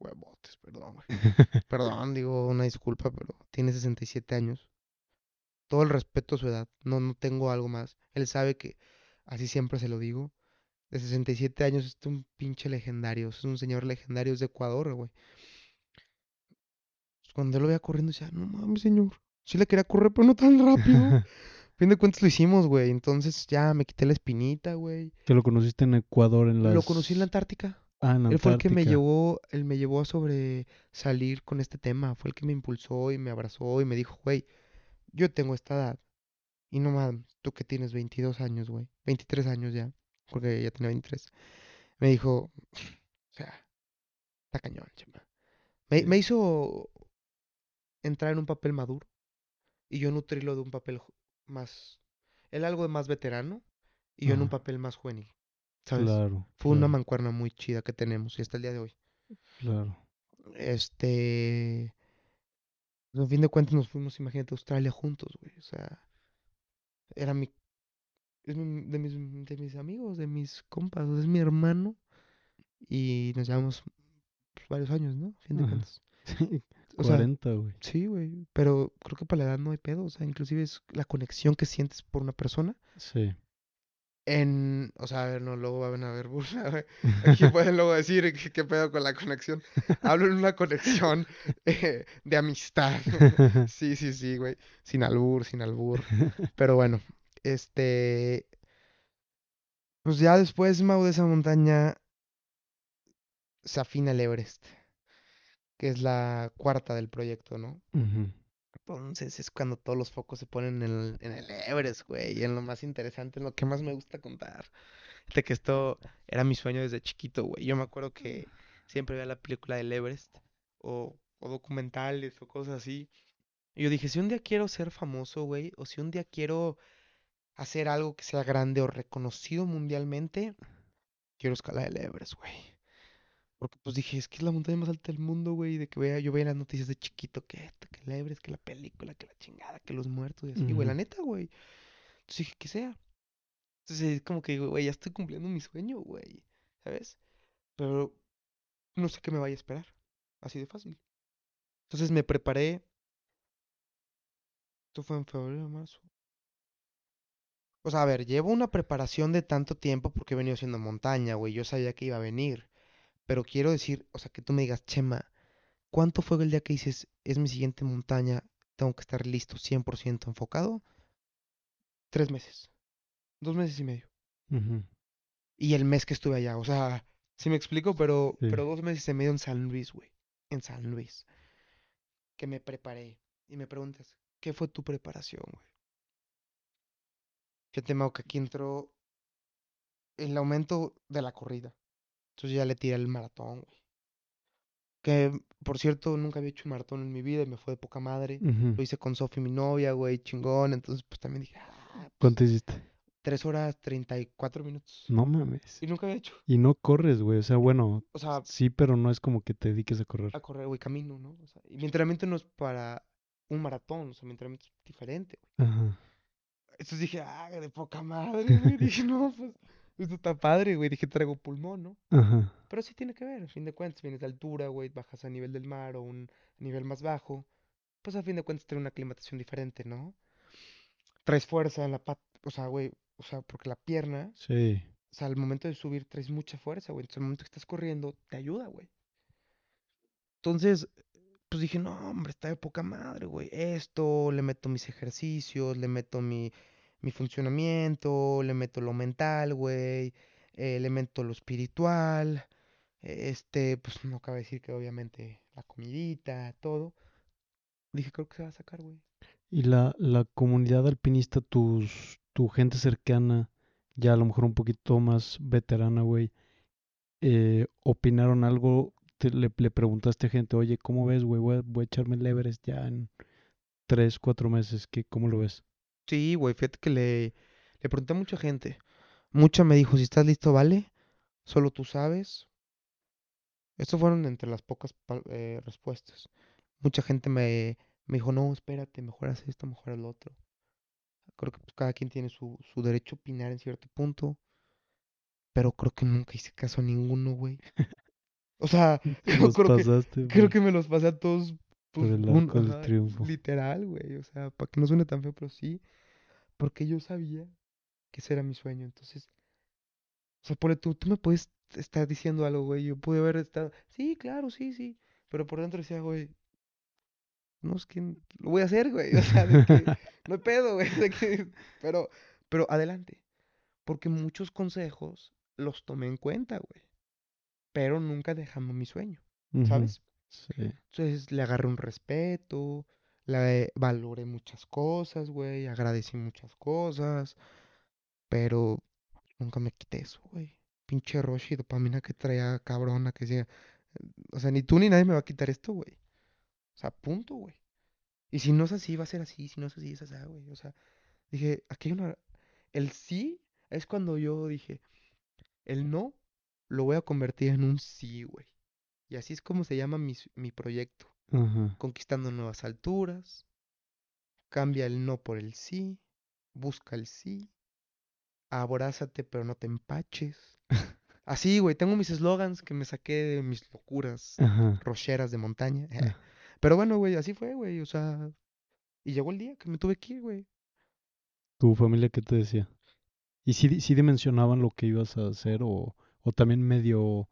huevotes, perdón, güey. Perdón, digo una disculpa, pero tiene 67 años. Todo el respeto a su edad. No, no tengo algo más. Él sabe que así siempre se lo digo. De 67 años es un pinche legendario. Es un señor legendario, es de Ecuador, güey. Pues Cuando yo lo veía corriendo, decía, no mames, señor. Sí le quería correr, pero no tan rápido. A fin de cuentas lo hicimos, güey. Entonces ya me quité la espinita, güey. que lo conociste en Ecuador en las... Lo conocí en la Antártica. Ah, en Él fue el que me llevó, él me llevó a sobresalir con este tema. Fue el que me impulsó y me abrazó y me dijo, güey, yo tengo esta edad. Y no mames, tú que tienes 22 años, güey. 23 años ya. Porque ya tenía 23. Me dijo, o sea, está cañón, chama. Me, hizo entrar en un papel maduro. Y yo nutrirlo de un papel más, él algo de más veterano. Y yo en un papel más juvenil. ¿Sabes? Claro, Fue una mancuerna muy chida que tenemos y hasta el día de hoy. claro. Este. pues, A fin de cuentas nos fuimos, imagínate, a Australia juntos, güey. O sea, era mi. Es mi- de mis, de mis amigos, de mis compas, es mi hermano. Y nos llevamos pues, varios años, ¿no? A fin de Ajá. cuentas. Sí, O sea, 40, güey. sí, güey. Pero creo que para la edad no hay pedo. O sea, inclusive es la conexión que sientes por una persona. Sí. En, o sea, a ver, no, luego van a ver burla, güey. Aquí pueden luego decir qué pedo con la conexión. Hablo en una conexión eh, de amistad. Sí, sí, sí, güey. Sin albur, sin albur. Pero bueno, este. Pues ya después, Mau, de esa montaña se afina el Everest, que es la cuarta del proyecto, ¿no? Entonces es cuando todos los focos se ponen en el, en el Everest, güey, y en lo más interesante, en lo que más me gusta contar. De que esto era mi sueño desde chiquito, güey. Yo me acuerdo que siempre veía la película del Everest, o, o documentales, o cosas así. Y yo dije, si un día quiero ser famoso, güey, o si un día quiero hacer algo que sea grande o reconocido mundialmente, quiero escalar el Everest, güey. Porque pues dije, es que es la montaña más alta del mundo, güey, de que vea, yo veía las noticias de chiquito, que esto, que Everest, que la película, que la chingada, que los muertos y así, güey, la neta, güey. Entonces dije, que sea. Entonces es como que digo, güey, ya estoy cumpliendo mi sueño, güey, ¿sabes? Pero no sé qué me vaya a esperar. Así de fácil. Entonces me preparé. Esto fue en febrero, marzo. O sea, a ver, llevo una preparación de tanto tiempo porque he venido haciendo montaña, güey. Yo sabía que iba a venir. Pero quiero decir, o sea, que tú me digas, Chema, ¿cuánto fue el día que dices, es mi siguiente montaña, tengo que estar listo, 100% enfocado? Tres meses. Dos meses y medio. Y el mes que estuve allá, o sea, sí me explico, pero, Sí. pero dos meses y medio en San Luis, güey. En San Luis. Que me preparé. Y me preguntas, ¿qué fue tu preparación, güey? Fíjate, Mau, que aquí entró el aumento de la corrida. Entonces ya le tiré el maratón, güey. Que, por cierto, nunca había hecho un maratón en mi vida y me fue de poca madre. Lo hice con Sofi, mi novia, güey, chingón. Entonces, pues también dije, ah, pues, ¿Cuánto hiciste? tres horas treinta y cuatro minutos. No mames. Y nunca había hecho. Y no corres, güey. O sea, bueno, O sea, sí, pero no es como que te dediques a correr. a correr, güey, camino, ¿no? O sea, y mi entrenamiento no es para un maratón, o sea, mi entrenamiento es diferente, güey. Ajá. Entonces dije, ah, de poca madre, güey. Dije, no, pues, esto está padre, güey. Dije, traigo pulmón, ¿no? Ajá. Pero sí tiene que ver, a fin de cuentas, vienes de altura, güey, bajas a nivel del mar o un nivel más bajo. Pues a fin de cuentas trae una aclimatación diferente, ¿no? Traes fuerza en la pata, o sea, güey, o sea, porque la pierna, Sí. o sea, al momento de subir traes mucha fuerza, güey. Entonces al momento que estás corriendo, te ayuda, güey. Entonces, pues dije, no, hombre, está de poca madre, güey. Esto, le meto mis ejercicios, le meto mi, mi funcionamiento, le meto lo mental, güey, eh, le meto lo espiritual. Este, pues no cabe decir que obviamente la comidita, todo. Dije, creo que se va a sacar, güey. Y la, la comunidad alpinista, tus, tu gente cercana, ya a lo mejor un poquito más veterana, güey, eh, opinaron algo, te- le, le preguntaste a gente, oye, ¿cómo ves, güey? Voy a, voy a echarme el Everest ya en tres, cuatro meses, ¿qué, ¿cómo lo ves? Sí, güey, fíjate que le, le pregunté a mucha gente. Mucha me dijo, si estás listo, vale. Solo tú sabes. Estas fueron entre las pocas pa- eh, respuestas. Mucha gente me, me dijo, no, espérate, mejoras esto, mejoras lo otro. Creo que pues, cada quien tiene su, su derecho a opinar en cierto punto. Pero creo que nunca hice caso a ninguno, güey. O sea, creo, los creo que, pasaste creo que me los pasé a todos por pues, el un- arco del ajá, triunfo. literal, güey. O sea, para que no suene tan feo, pero sí. Porque yo sabía que ese era mi sueño. Entonces, o sea, por tú, tú me puedes estar diciendo algo, güey. Yo pude haber estado, sí, claro, sí, sí. Pero por dentro decía, güey, no es que lo voy a hacer, güey. O sea, de que no hay pedo, güey. de que- pero, pero adelante. Porque muchos consejos los tomé en cuenta, güey. Pero nunca dejando mi sueño, ¿sabes? Entonces le agarré un respeto, le valoré muchas cosas, güey, agradecí muchas cosas, pero nunca me quité eso, güey. Pinche rush y dopamina que traía cabrona, que decía, o sea, ni tú ni nadie me va a quitar esto, güey. O sea, punto, güey. Y si no es así, va a ser así, si no es así, es así, güey. O sea, dije, aquí hay una... El sí es cuando yo dije, el no lo voy a convertir en un sí, güey. Y así es como se llama mi, mi proyecto. Conquistando nuevas alturas, cambia el no por el sí, busca el sí, abrázate pero no te empaches. Así, güey, tengo mis eslogans que me saqué de mis locuras rocheras de montaña. Ah. Pero bueno, güey, así fue, güey, o sea, y llegó el día que me tuve que ir, güey. ¿Tu familia qué te decía? ¿Y si, si dimensionaban lo que ibas a hacer o, o también medio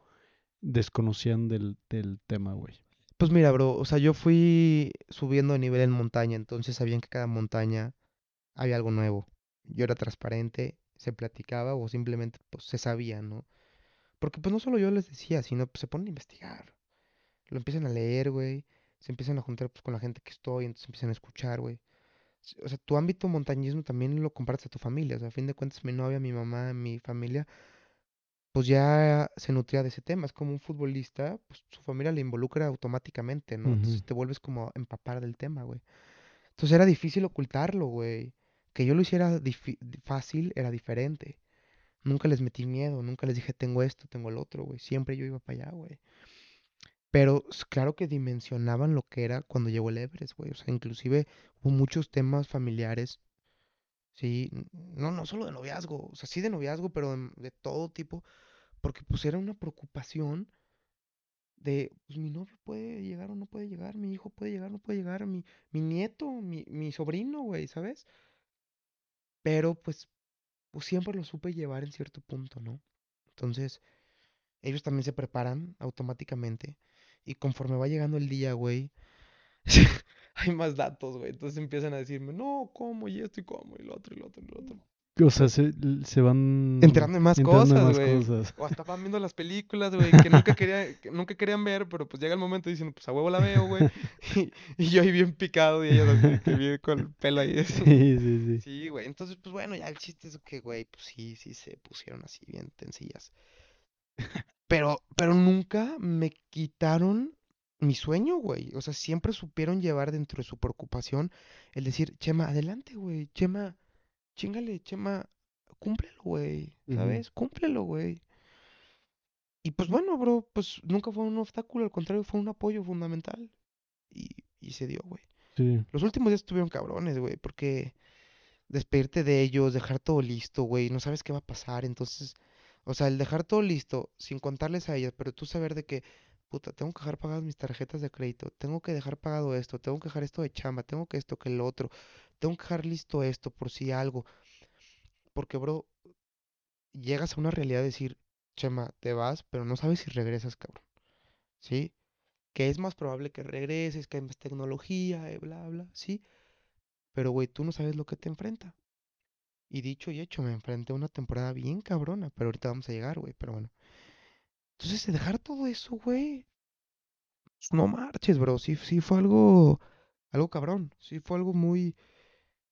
desconocían del, del tema, güey? Pues mira, bro, o sea, yo fui subiendo de nivel en montaña, entonces sabían que cada montaña había algo nuevo. Yo era transparente, se platicaba o simplemente pues se sabía, ¿no? Porque pues no solo yo les decía, sino pues se ponen a investigar. Lo empiezan a leer, güey. Se empiezan a juntar pues, con la gente que estoy, entonces empiezan a escuchar, güey. O sea, tu ámbito montañismo también lo compartes a tu familia. O sea, a fin de cuentas, mi novia, mi mamá, mi familia, pues ya se nutría de ese tema. Es como un futbolista, pues su familia le involucra automáticamente, ¿no? Entonces te vuelves como a empapar del tema, güey. Entonces era difícil ocultarlo, güey. Que yo lo hiciera fácil era diferente. Nunca les metí miedo, nunca les dije tengo esto, tengo el otro, güey. Siempre yo iba para allá, güey. Pero claro que dimensionaban lo que era cuando llegó el Everest, güey. O sea, inclusive hubo muchos temas familiares Sí, no, no solo de noviazgo, o sea, sí de noviazgo, pero de, de todo tipo, porque pues era una preocupación de, pues mi novio puede llegar o no puede llegar, mi hijo puede llegar o no puede llegar, mi, mi nieto, mi, mi sobrino, güey, ¿sabes? Pero pues, pues siempre lo supe llevar en cierto punto, ¿no? Entonces, ellos también se preparan automáticamente y conforme va llegando el día, güey, hay más datos, güey. Entonces empiezan a decirme, no, ¿cómo? Y esto y cómo, y lo otro, y lo otro, y lo otro. O sea, se, se van Enterando en más de cosas, güey. O hasta van viendo las películas, güey, que nunca quería, que nunca querían ver, pero pues llega el momento y dicen, pues a huevo la veo, güey. Y, y yo ahí bien picado y ellos así que bien con el pelo ahí. así. Sí, sí, sí. Sí, güey. Entonces, pues bueno, ya el chiste es que, güey, pues sí, sí se pusieron así bien tensillas. Pero, pero nunca me quitaron mi sueño, güey. O sea, siempre supieron llevar dentro de su preocupación el decir, Chema, adelante, güey. Chema, chingale, Chema, cúmplelo, güey. ¿Sabes? Cúmplelo, güey. Y pues bueno, bro, pues nunca fue un obstáculo, al contrario, fue un apoyo fundamental. Y, y se dio, güey. Sí. Los últimos días estuvieron cabrones, güey, porque despedirte de ellos, dejar todo listo, güey, no sabes qué va a pasar, entonces, o sea, el dejar todo listo sin contarles a ellas, pero tú saber de que, tengo que dejar pagadas mis tarjetas de crédito, tengo que dejar pagado esto, tengo que dejar esto de chamba, tengo que esto, que lo otro, tengo que dejar listo esto por si algo, porque, bro, llegas a una realidad de decir, Chema, te vas, pero no sabes si regresas, cabrón, ¿sí? Que es más probable que regreses, que hay más tecnología, eh, bla, bla, sí, pero, güey, tú no sabes lo que te enfrenta. Y dicho y hecho, me enfrenté a una temporada bien cabrona, pero ahorita vamos a llegar, güey, pero bueno. Entonces, de dejar todo eso, güey, pues, no marches, bro, sí, sí fue algo, algo cabrón, sí fue algo muy,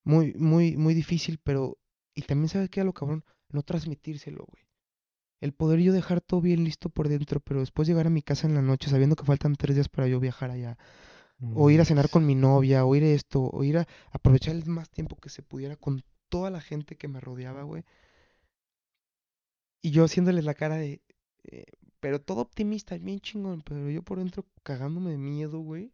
muy, muy, muy difícil, pero, y también sabes qué, lo cabrón, no transmitírselo, güey. El poder yo dejar todo bien listo por dentro, pero después llegar a mi casa en la noche sabiendo que faltan tres días para yo viajar allá, o ir a cenar con mi novia, o ir a esto, o ir a aprovechar el más tiempo que se pudiera con toda la gente que me rodeaba, güey. Y yo haciéndoles la cara de, eh, pero todo optimista, bien chingón, pero yo por dentro cagándome de miedo, güey.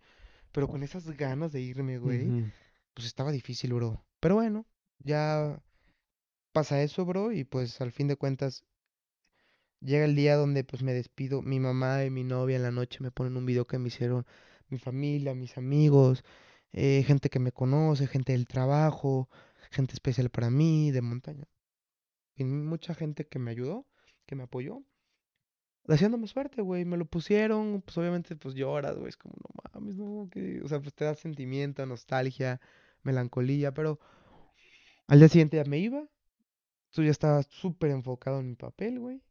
Pero con esas ganas de irme, güey, pues estaba difícil, bro. Pero bueno, ya pasa eso, bro, y pues al fin de cuentas llega el día donde pues me despido. Mi mamá y mi novia en la noche me ponen un video que me hicieron mi familia, mis amigos, eh, gente que me conoce, gente del trabajo, gente especial para mí, de montaña. Y mucha gente que me ayudó, que me apoyó. Deseándome suerte, güey, me lo pusieron, pues obviamente pues lloras, güey, es como, no mames, no, que, o sea, pues te da sentimiento, nostalgia, melancolía, pero al día siguiente ya me iba, tú ya estabas súper enfocado en mi papel, güey,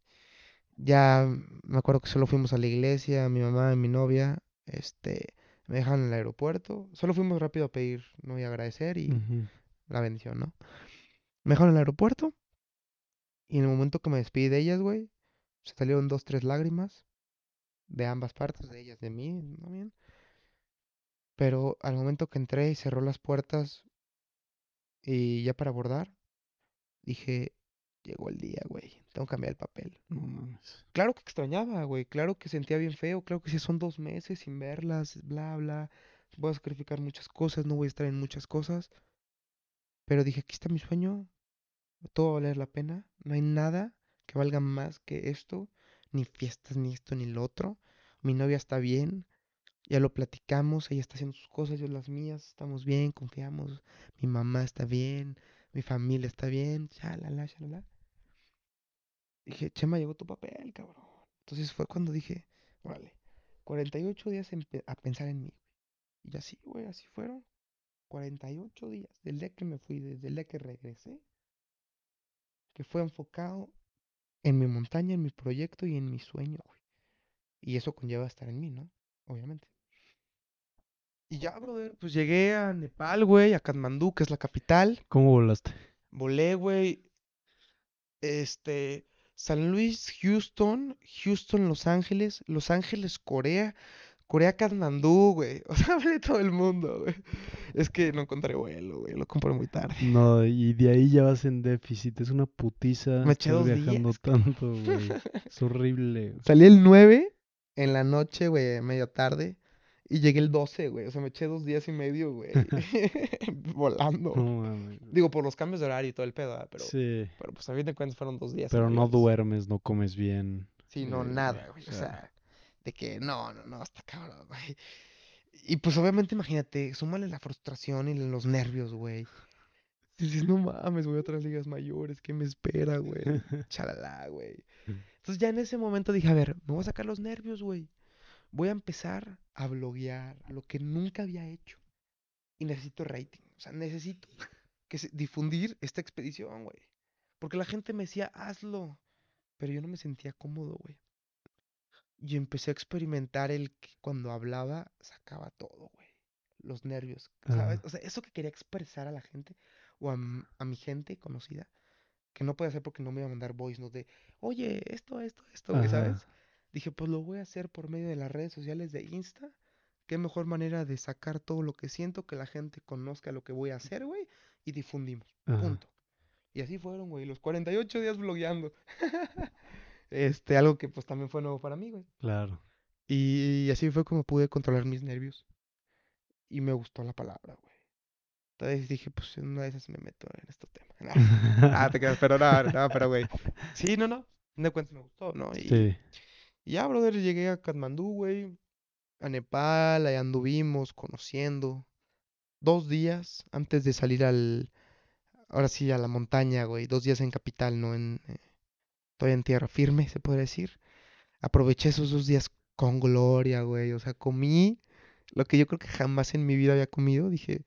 ya me acuerdo que solo fuimos a la iglesia, mi mamá y mi novia, este, me dejaron en el aeropuerto, solo fuimos rápido a pedir, no y agradecer y la bendición, ¿no? Me dejaron en el aeropuerto y en el momento que me despedí de ellas, güey, se salieron dos, tres lágrimas de ambas partes, de ellas, de mí, también. Pero al momento que entré y cerró las puertas y ya para abordar, dije, llegó el día, güey, tengo que cambiar el papel. No mames. Claro que extrañaba, güey, claro que sentía bien feo, claro que sí son dos meses sin verlas, bla, bla, voy a sacrificar muchas cosas, no voy a estar en muchas cosas, pero dije, aquí está mi sueño, todo va a valer la pena, no hay nada que valga más que esto, ni fiestas, ni esto, ni lo otro, mi novia está bien, ya lo platicamos, ella está haciendo sus cosas, yo las mías, estamos bien, confiamos, mi mamá está bien, mi familia está bien, shalala, shalala. Dije, Chema, llegó tu papel, cabrón. Entonces fue cuando dije, órale, 48 días a pensar en mí. Y así, güey, así fueron. 48 días, desde el día que me fui, desde el día que regresé, que fue enfocado en mi montaña, en mi proyecto y en mi sueño, güey. Y eso conlleva estar en mí, ¿no? Obviamente. Y ya, brother, pues llegué a Nepal, güey, a Katmandú, que es la capital. ¿Cómo volaste? Volé, güey, este, San Luis, Houston, Houston, Los Ángeles, Los Ángeles, Corea, Corea, Katmandú, güey. O sea, hablé todo el mundo, güey. Es que no encontré vuelo, güey, lo compré muy tarde. No, y de ahí ya vas en déficit. Es una putiza Me eché dos viajando días, tanto, güey. Es horrible. Salí el 9 en la noche, güey, medio tarde. Y llegué el 12, güey. O sea, me eché dos días y medio, güey. Volando. No güey. Digo, por los cambios de horario y todo el pedo, ¿verdad? pero, Sí, pero pues a fin de cuentas fueron dos días. pero no duermes, no comes bien. Sí, no, eh, nada, güey. o sea, de que no, no, no, hasta cabrón, güey. Y pues obviamente, imagínate, súmale la frustración y los nervios, güey. Dices, no mames, voy a otras ligas mayores, ¿qué me espera, güey? Chalala, güey. Entonces ya en ese momento dije, a ver, me voy a sacar los nervios, güey. Voy a empezar a bloguear lo que nunca había hecho. Y necesito rating. O sea, necesito que se- difundir esta expedición, güey. Porque la gente me decía, hazlo. Pero yo no me sentía cómodo, güey. Y empecé a experimentar el que cuando hablaba sacaba todo, güey. Los nervios, ¿sabes? O sea, eso que quería expresar a la gente o a, a mi gente conocida, que no podía hacer porque no me iba a mandar voice notes de, oye, esto, esto, esto, güey, ¿sabes? Dije, pues lo voy a hacer por medio de las redes sociales de Insta. Qué mejor manera de sacar todo lo que siento, que la gente conozca lo que voy a hacer, güey, y difundimos. Ajá. Punto. Y así fueron, güey, los 48 días blogueando. Este, algo que pues también fue nuevo para mí, güey. Claro. Y así fue como pude controlar mis nervios. Y me gustó la palabra, güey. Entonces dije, pues en una de esas me meto en estos temas. Ah, te quedas, pero no, no, pero güey. Sí, no, no. de cuentas me gustó, ¿no? Y, Sí. y ya, brother, llegué a Katmandú, güey. A Nepal, ahí anduvimos conociendo. Dos días antes de salir al. Ahora sí, a la montaña, güey. Dos días en capital, ¿no? En, todavía en tierra firme, se puede decir. Aproveché esos dos días con gloria, güey. O sea, comí lo que yo creo que jamás en mi vida había comido. Dije,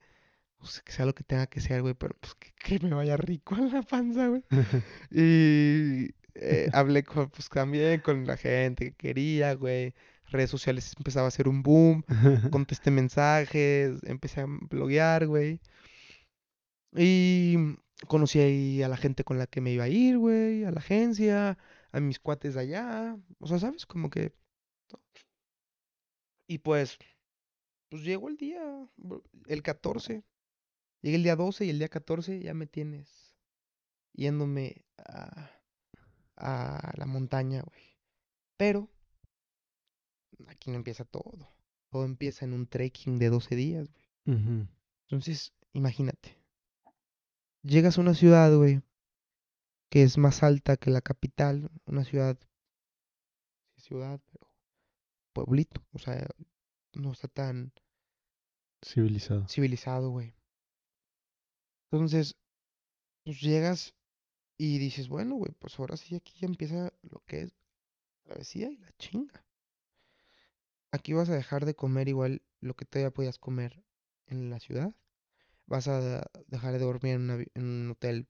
pues que sea lo que tenga que ser, güey, pero pues que, que me vaya rico en la panza, güey. Y eh, hablé con, pues también con la gente que quería, güey. Redes sociales empezaba a hacer un boom. Contesté mensajes, empecé a bloguear, güey. Y conocí ahí a la gente con la que me iba a ir, güey, a la agencia, a mis cuates de allá. O sea, ¿sabes? Como que... Y pues, pues llegó el día, el 14. Llegué el día 12 y el día 14 ya me tienes yéndome a, a la montaña, güey. Pero aquí no empieza todo. Todo empieza en un trekking de 12 días, güey. Entonces, imagínate. Llegas a una ciudad, güey, que es más alta que la capital. Una ciudad, ciudad, pero pueblito. O sea, no está tan Civilizado. civilizado, güey. Entonces, pues llegas y dices, bueno, güey, pues ahora sí aquí ya empieza lo que es travesía y la chinga. Aquí vas a dejar de comer igual lo que todavía podías comer en la ciudad. Vas a dejar de dormir en, una habi- en un hotel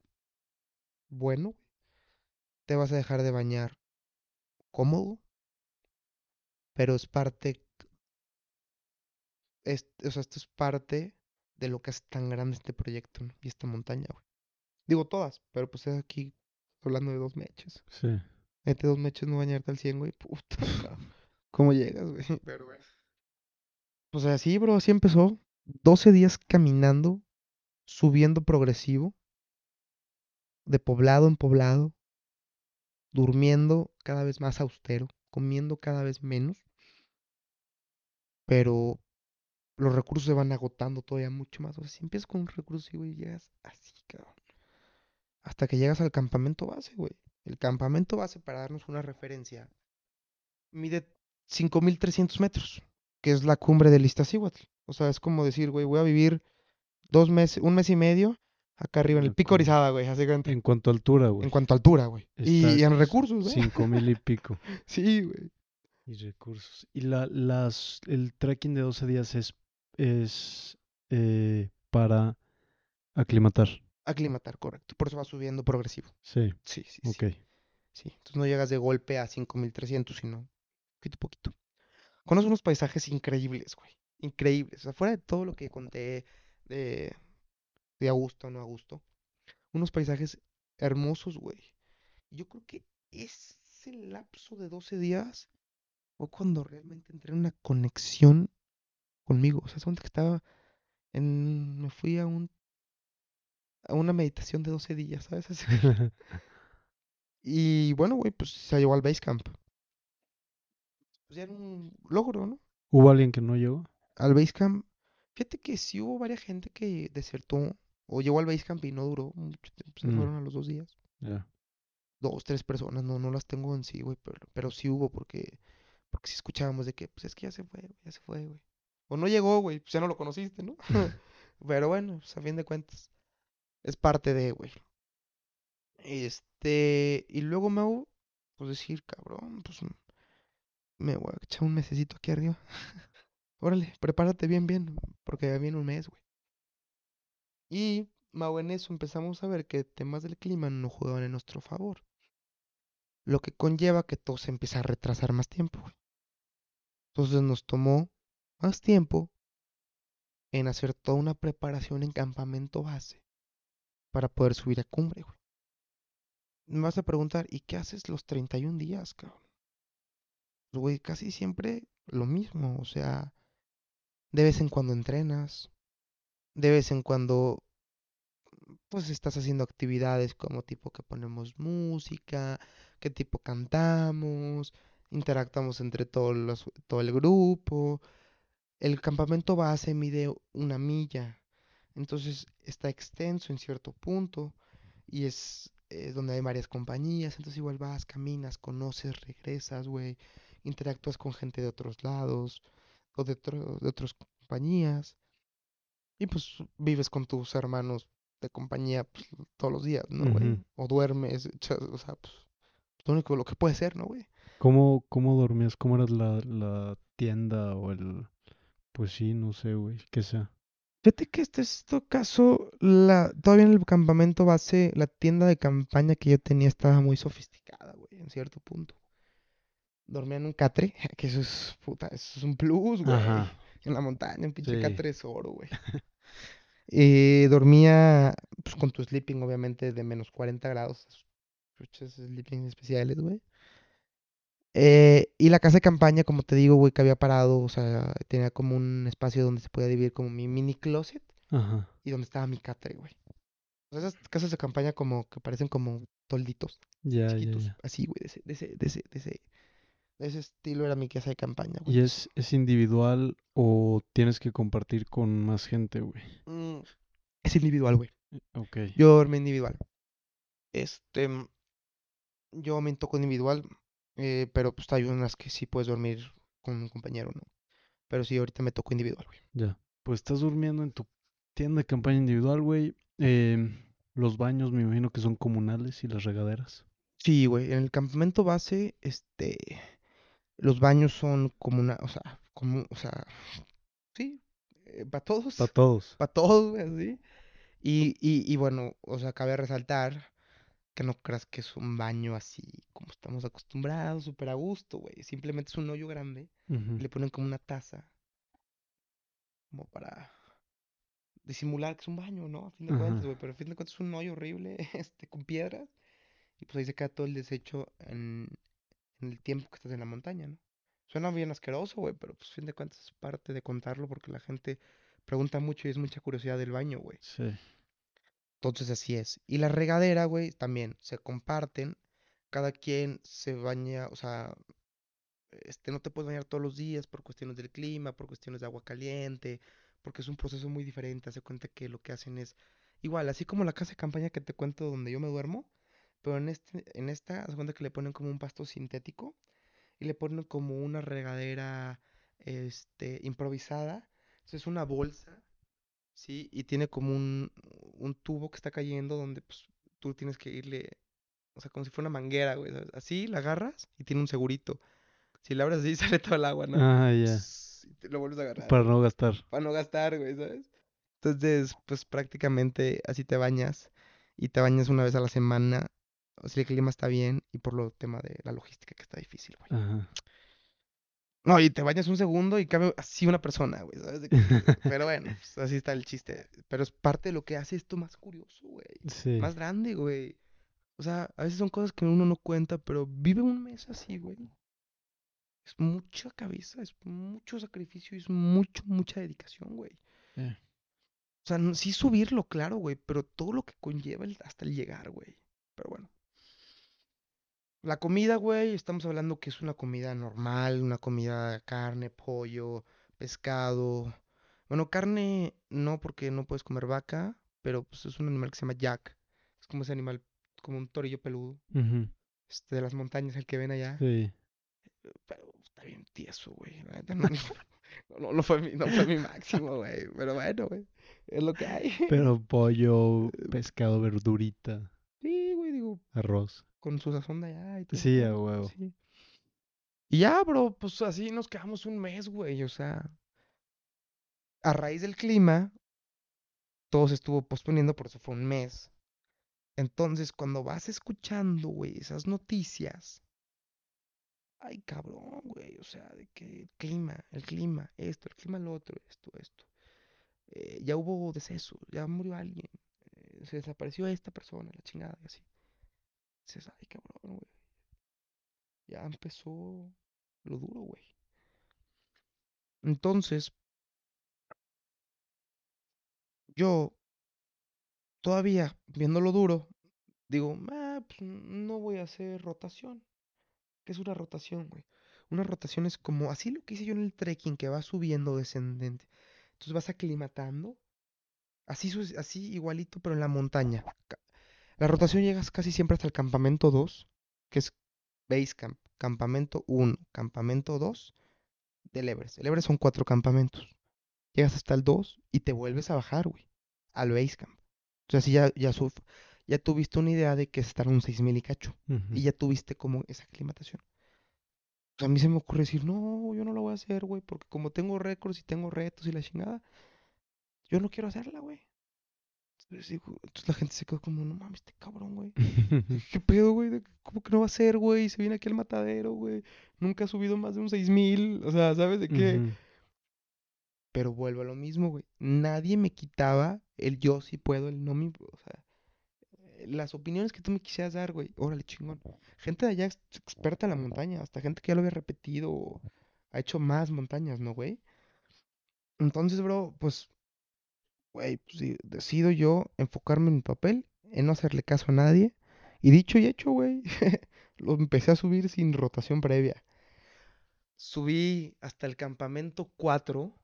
bueno. Te vas a dejar de bañar cómodo. Pero es parte, es, o sea, esto es parte de lo que hace tan grande este proyecto, ¿no? Y esta montaña, güey. Digo todas, pero pues es aquí hablando de dos meches. Sí. Mete dos meches no bañarte al 100, güey. Puta. ¿Cómo llegas, güey? Pero, güey. Pues así, bro, así empezó. 12 días caminando, subiendo progresivo, de poblado en poblado, durmiendo cada vez más austero, comiendo cada vez menos. Pero los recursos se van agotando todavía mucho más. O sea, si empiezas con un recurso güey, llegas así, cabrón. Hasta que llegas al campamento base, güey. El campamento base, para darnos una referencia, mide 5300 metros, que es la cumbre del Iztaccíhuatl. O sea, es como decir, güey, voy a vivir dos meses, un mes y medio acá arriba en el pico. Orizaba, güey, así cuenta. En cuanto a altura, güey. En cuanto a altura, güey. Y, en recursos, ¿no? Cinco mil y pico. Sí, güey. Y recursos. Y la, las, el trekking de 12 días es, es eh, para aclimatar. Aclimatar, correcto. Por eso va subiendo progresivo. Sí, Sí, sí, sí. ok. Sí, entonces no llegas de golpe a 5300, sino poquito a poquito. Conoces unos paisajes increíbles, güey. Increíbles. O sea, fuera de todo lo que conté de, de a gusto o no a gusto. Unos paisajes hermosos, güey. Y Yo creo que ese lapso de 12 días fue cuando realmente entré en una conexión conmigo. O sea, es que estaba en... Me fui a un... A una meditación de 12 días, ¿sabes? Y bueno, güey, pues se llevó al Basecamp. Pues ya era un logro, ¿no? ¿Hubo alguien que no llegó? al Basecamp, fíjate que sí hubo varias gente que desertó o llegó al Basecamp y no duró mucho tiempo, se Mm. fueron a los dos días. Dos, tres personas, no, no las tengo en sí, güey, pero, pero sí hubo porque, porque sí escuchábamos de que, pues es que ya se fue, güey, ya se fue, güey. O no llegó, güey, pues ya no lo conociste, ¿no? Pero bueno, pues a fin de cuentas, es parte de, güey. Este, y luego me hago, pues decir, cabrón, pues me voy a echar un mesecito aquí arriba. Órale, prepárate bien, bien, porque ya viene un mes, güey. Y, Mau, en eso empezamos a ver que temas del clima no juegan en nuestro favor. Lo que conlleva que todo se empieza a retrasar más tiempo, güey. Entonces nos tomó más tiempo en hacer toda una preparación en campamento base para poder subir a cumbre, güey. Me vas a preguntar, ¿y qué haces los 31 días, cabrón? Pues, güey, casi siempre lo mismo, o sea, de vez en cuando entrenas, de vez en cuando pues estás haciendo actividades como tipo que ponemos música, que tipo cantamos, interactuamos entre todos los, todo el grupo. El campamento base mide una milla, entonces está extenso en cierto punto y es donde hay varias compañías, entonces igual vas, caminas, conoces, regresas, güey, interactúas con gente de otros lados o de, otro- de otras compañías y pues vives con tus hermanos de compañía pues, todos los días, ¿no, güey? O duermes, o sea, pues lo único lo que puede ser, ¿no, güey? ¿Cómo, cómo dormías? ¿Cómo era la, la tienda o el... Pues sí, no sé, güey, qué sea. Fíjate que este es este caso, la, todavía en el campamento base, la tienda de campaña que yo tenía estaba muy sofisticada, güey, en cierto punto. Dormía en un catre, que eso es, puta, eso es un plus, güey. Ajá. En la montaña, un pinche Sí. catre es oro, güey. Eh, dormía, pues, con tu sleeping, obviamente, de menos 40 grados. Pinches sleeping especiales, güey. Eh, y la casa de campaña, como te digo, güey, que había parado, o sea, tenía como un espacio donde se podía dividir como mi mini closet Ajá. y donde estaba mi catre, güey. O sea, esas casas de campaña como que parecen como tolditos, Ya, chiquitos, ya. así, güey, de ese, de ese, de ese, de ese, de ese estilo era mi casa de campaña, güey. ¿Y es, es individual o tienes que compartir con más gente, güey? Mm, es individual, güey. Ok. Yo dormí individual. Este, mm, yo me toco individual, eh, pero pues hay unas que sí puedes dormir con un compañero, ¿no? Pero sí, ahorita me tocó individual, güey. Ya. Pues estás durmiendo en tu tienda de campaña individual, güey. Em, los baños me imagino que son comunales y las regaderas. Sí, güey, en el campamento base, este, los baños son como una, o sea, como, o sea, sí, para todos, Para todos. para todos, güey, así. Y, y, y bueno, o sea, cabe resaltar que no creas que es un baño así como estamos acostumbrados, súper a gusto, güey. Simplemente es un hoyo grande y le ponen como una taza, como para disimular que es un baño, ¿no? A fin de cuentas, güey, pero a fin de cuentas es un hoyo horrible, este, con piedras. Y pues ahí se queda todo el desecho en, en el tiempo que estás en la montaña, ¿no? Suena bien asqueroso, güey, pero pues fin de cuentas es parte de contarlo porque la gente pregunta mucho y es mucha curiosidad del baño, güey. Sí. Entonces así es. Y la regadera, güey, también se comparten. Cada quien se baña, o sea, este, no te puedes bañar todos los días por cuestiones del clima, por cuestiones de agua caliente, porque es un proceso muy diferente. Hace cuenta que lo que hacen es igual, así como la casa de campaña que te cuento donde yo me duermo, pero en este, en esta, haz cuenta que le ponen como un pasto sintético y le ponen como una regadera, este, improvisada. Entonces es una bolsa Sí, y tiene como un, un tubo que está cayendo donde pues tú tienes que irle, o sea, como si fuera una manguera, güey, ¿sabes? Así la agarras y tiene un segurito. Si la abres así sale todo el agua, ¿no? Ah, ya. Pss, y te lo vuelves a agarrar, Para no gastar. para no gastar, güey, ¿sabes? Entonces, pues prácticamente así te bañas y te bañas una vez a la semana, o si el clima está bien y por lo tema de la logística que está difícil, güey. Ajá. No, y te bañas un segundo y cabe así una persona, güey, ¿sabes? Pero bueno, pues, así está el chiste. Pero es parte de lo que hace esto más curioso, güey. Sí. Más grande, güey. O sea, a veces son cosas que uno no cuenta, pero vive un mes así, güey. Es mucha cabeza, es mucho sacrificio, es mucho, mucha dedicación, güey. Eh, O sea, sí subirlo, claro, güey, pero todo lo que conlleva el- hasta el llegar, güey. Pero bueno. La comida, güey, estamos hablando que es una comida normal, una comida de carne, pollo, pescado. Bueno, carne no porque no puedes comer vaca, pero pues es un animal que se llama yak. Es como ese animal, como un torillo peludo, este, de las montañas, el que ven allá. Sí. Pero está bien tieso, güey. No, no, no fue mi, no fue mi máximo, güey. Pero bueno, güey. Es lo que hay. Pero pollo, pescado, verdurita, güey, digo, arroz. con su sazón de allá y todo. Sí, a huevo. Sí. Y ya, bro, pues así nos quedamos un mes, güey. O sea, a raíz del clima, todo se estuvo posponiendo, por eso fue un mes. Entonces, cuando vas escuchando, güey, esas noticias, ay, cabrón, güey, o sea, de que el clima, el clima, esto, el clima, lo otro, esto, esto. Eh, ya hubo deceso, ya murió alguien, eh, se desapareció esta persona, la chingada, y así. Dices, ay, cabrón, güey. Ya empezó lo duro, güey. Entonces, yo todavía viendo lo duro, digo, ah, pues no voy a hacer rotación. ¿Qué es una rotación, güey? Una rotación es como así lo que hice yo en el trekking, que va subiendo descendente. Entonces vas aclimatando. Así, así igualito, pero en la montaña. La rotación llegas casi siempre hasta el campamento 2, que es Base Camp. Campamento 1, campamento 2 del Everest. El Everest son cuatro campamentos. Llegas hasta el 2 y te vuelves a bajar, güey. Al Base Camp. O sea, así ya, ya, suf- ya tuviste una idea de que estar un 6000 y cacho. Y ya tuviste como esa aclimatación. A mí se me ocurre decir, no, yo no lo voy a hacer, güey, porque como tengo récords y tengo retos y la chingada, yo no quiero hacerla, güey. Entonces, digo- entonces la gente se quedó como, no mames, este cabrón, güey. ¿Qué pedo, güey? ¿De- ¿Cómo que no va a ser, güey? Se viene aquí al matadero, güey. Nunca ha subido más de un 6000. O sea, ¿sabes de qué? Ujú. Pero vuelvo a lo mismo, güey. Nadie me quitaba el yo sí puedo, el no me... O sea, eh, las opiniones que tú me quisieras dar, güey. Órale, chingón. Gente de allá ex- experta en la montaña. Hasta gente que ya lo había repetido o ha hecho más montañas, ¿no, güey? Entonces, bro, pues, güey, pues decido yo enfocarme en mi papel, en no hacerle caso a nadie. Y dicho y hecho, güey, lo empecé a subir sin rotación previa. Subí hasta el campamento 4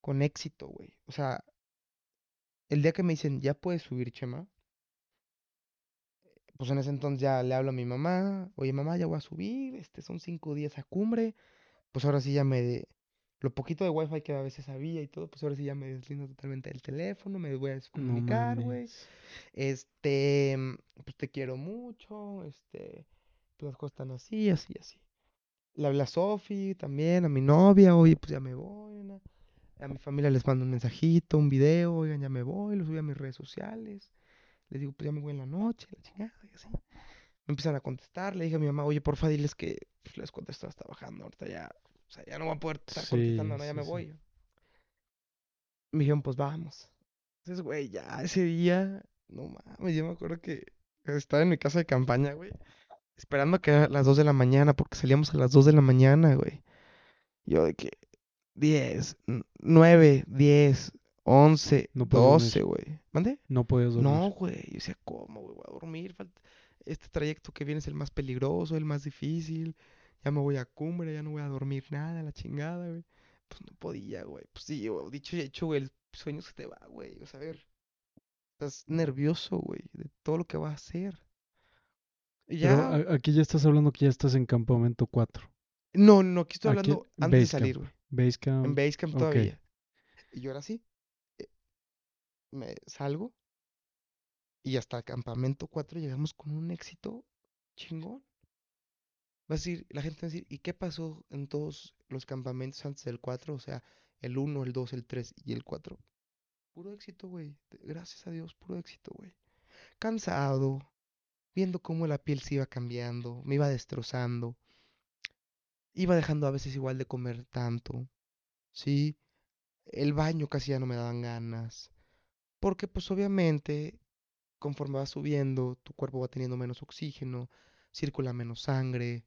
con éxito, güey. O sea, el día que me dicen, ya puedes subir, Chema, pues en ese entonces ya le hablo a mi mamá, oye mamá, ya voy a subir, este son cinco días a cumbre, pues ahora sí ya me, lo poquito de wifi que a veces había y todo, pues ahora sí ya me deslindo totalmente del teléfono, me voy a descomunicar, güey, este, pues te quiero mucho, este, pues las cosas están así, así, así. Le hablé a Sofi también, a mi novia, oye, pues ya me voy. A mi familia les mando un mensajito, un video, oigan, ya me voy, lo subí a mis redes sociales. Les digo, pues ya me voy en la noche, la chingada, y así. Me empiezan a contestar, le dije a mi mamá, oye, porfa, diles que pues, les contesto, está trabajando, ahorita ya, o sea, ya no voy a poder estar Sí, contestando, no, ya sí, me voy. Me dijeron, pues vamos. Entonces, güey, ya ese día, no mames, yo me acuerdo que estaba en mi casa de campaña, güey, esperando a que era las 2 de la mañana, porque salíamos a las 2 de la mañana, güey. Yo de que 10, 9, 10, 11, No puedes dormir. 12, güey. ¿Mande? No podías dormir. No, güey. Yo decía, ¿cómo, güey? Voy a dormir. falta- Este trayecto que viene es el más peligroso, el más difícil. Ya me voy a cumbre, ya no voy a dormir nada, la chingada, güey. Pues no podía, güey. Pues sí, güey, dicho y hecho, güey, el sueño se te va, güey. O sea, a ver, estás nervioso, güey, de todo lo que va a hacer. Pero ya, aquí ya estás hablando que ya estás en campamento 4. no, no, aquí estoy Aquí, hablando antes de Basecamp. salir, güey. En Basecamp. Basecamp ok. todavía. Y yo ahora sí, eh, me salgo y hasta el campamento 4 llegamos con un éxito chingón. Va a decir, la gente va a decir, ¿y qué pasó en todos los campamentos antes del 4? O sea, el 1, el 2, el 3 y el 4. Puro éxito, güey. Gracias a Dios, puro éxito, güey. Cansado, viendo cómo la piel se iba cambiando, me iba destrozando. Iba dejando a veces igual de comer tanto, ¿sí? El baño casi ya no me daban ganas. Porque pues obviamente, conforme vas subiendo, tu cuerpo va teniendo menos oxígeno, circula menos sangre.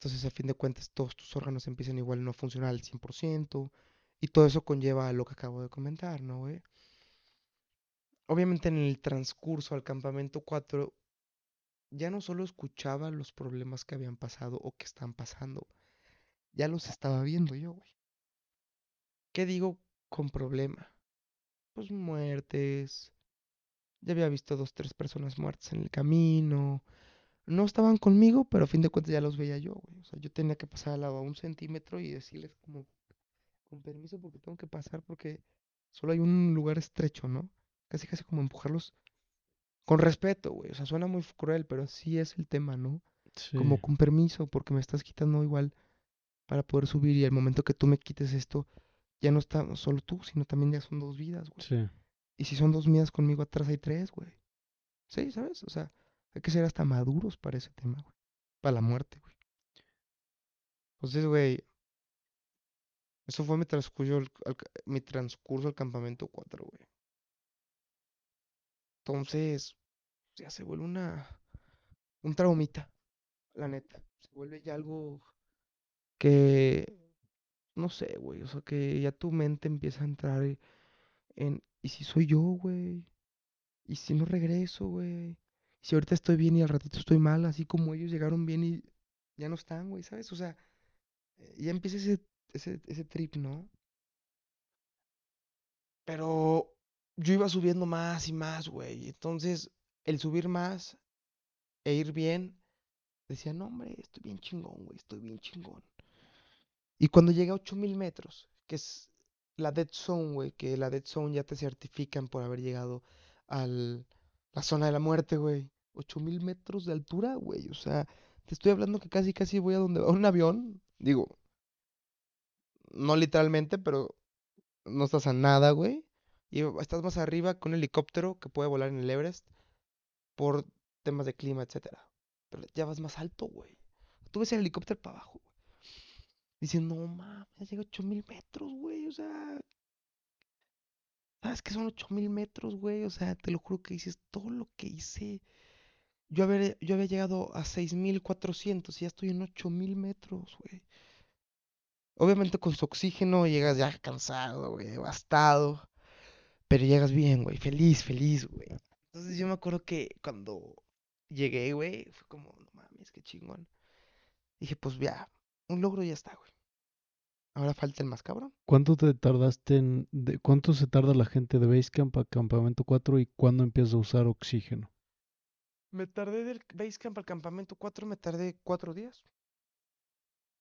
Entonces, a fin de cuentas, todos tus órganos empiezan igual a no funcionar al 100%. Y todo eso conlleva a lo que acabo de comentar, ¿no, güey? Obviamente en el transcurso al campamento 4, ya no solo escuchaba los problemas que habían pasado o que están pasando, ya los estaba viendo yo, güey. ¿Qué digo con problema? Pues muertes. Ya había visto dos, tres personas muertas en el camino. No estaban conmigo, pero a fin de cuentas ya los veía yo, güey. O sea, yo tenía que pasar al lado a un centímetro y decirles como, con permiso, porque tengo que pasar porque solo hay un lugar estrecho, ¿no? Casi, casi como empujarlos con respeto, güey. O sea, suena muy cruel, pero así es el tema, ¿no? Como Sí, con permiso, porque me estás quitando igual para poder subir y al momento que tú me quites esto, ya no está solo tú, sino también ya son dos vidas, güey. sí. Y si son dos vidas conmigo atrás hay tres, güey. Sí, ¿sabes? O sea, hay que ser hasta maduros para ese tema, güey. Para la muerte, güey. Entonces, güey, eso fue mi transcurso, al, mi transcurso al campamento 4, güey. Entonces, ya se vuelve una, un traumita, la neta. Se vuelve ya algo que, no sé, güey. O sea, que ya tu mente empieza a entrar en, ¿y si soy yo, güey? ¿Y si no regreso, güey? Si ahorita estoy bien y al ratito estoy mal, así como ellos llegaron bien y ya no están, güey, ¿sabes? O sea, eh, ya empieza ese, ese, ese trip, ¿no? Pero yo iba subiendo más y más, güey. Entonces, el subir más e ir bien, decía, no, hombre, estoy bien chingón, güey, estoy bien chingón. Y cuando llegué a 8000 metros, que es la Dead Zone, güey, que la Dead Zone ya te certifican por haber llegado a la zona de la muerte, güey. 8000 metros de altura, güey. O sea, te estoy hablando que casi, casi voy a donde va un avión. Digo, no literalmente, pero no estás a nada, güey. Y estás más arriba con un helicóptero que puede volar en el Everest por temas de clima, etcétera. Pero ya vas más alto, güey. Tú ves el helicóptero para abajo, güey. Dicen, no mames, llega a 8000 metros, güey. O sea, ¿sabes qué son 8000 metros, güey? O sea, te lo juro que dices todo lo que hice. Yo, haber, yo había llegado a 6400 y ya estoy en 8000 metros, güey. Obviamente con su oxígeno llegas ya cansado, güey, devastado. Pero llegas bien, güey, feliz, feliz, güey. Entonces yo me acuerdo que cuando llegué, güey, fue como, no mames, qué chingón. Dije, pues ya, un logro ya está, güey. Ahora falta el más cabrón. ¿Cuánto te tardaste en... De, ¿Cuánto se tarda la gente de Basecamp a Campamento 4 y cuándo empieza a usar oxígeno? Me tardé del Basecamp al campamento 4, me tardé cuatro días.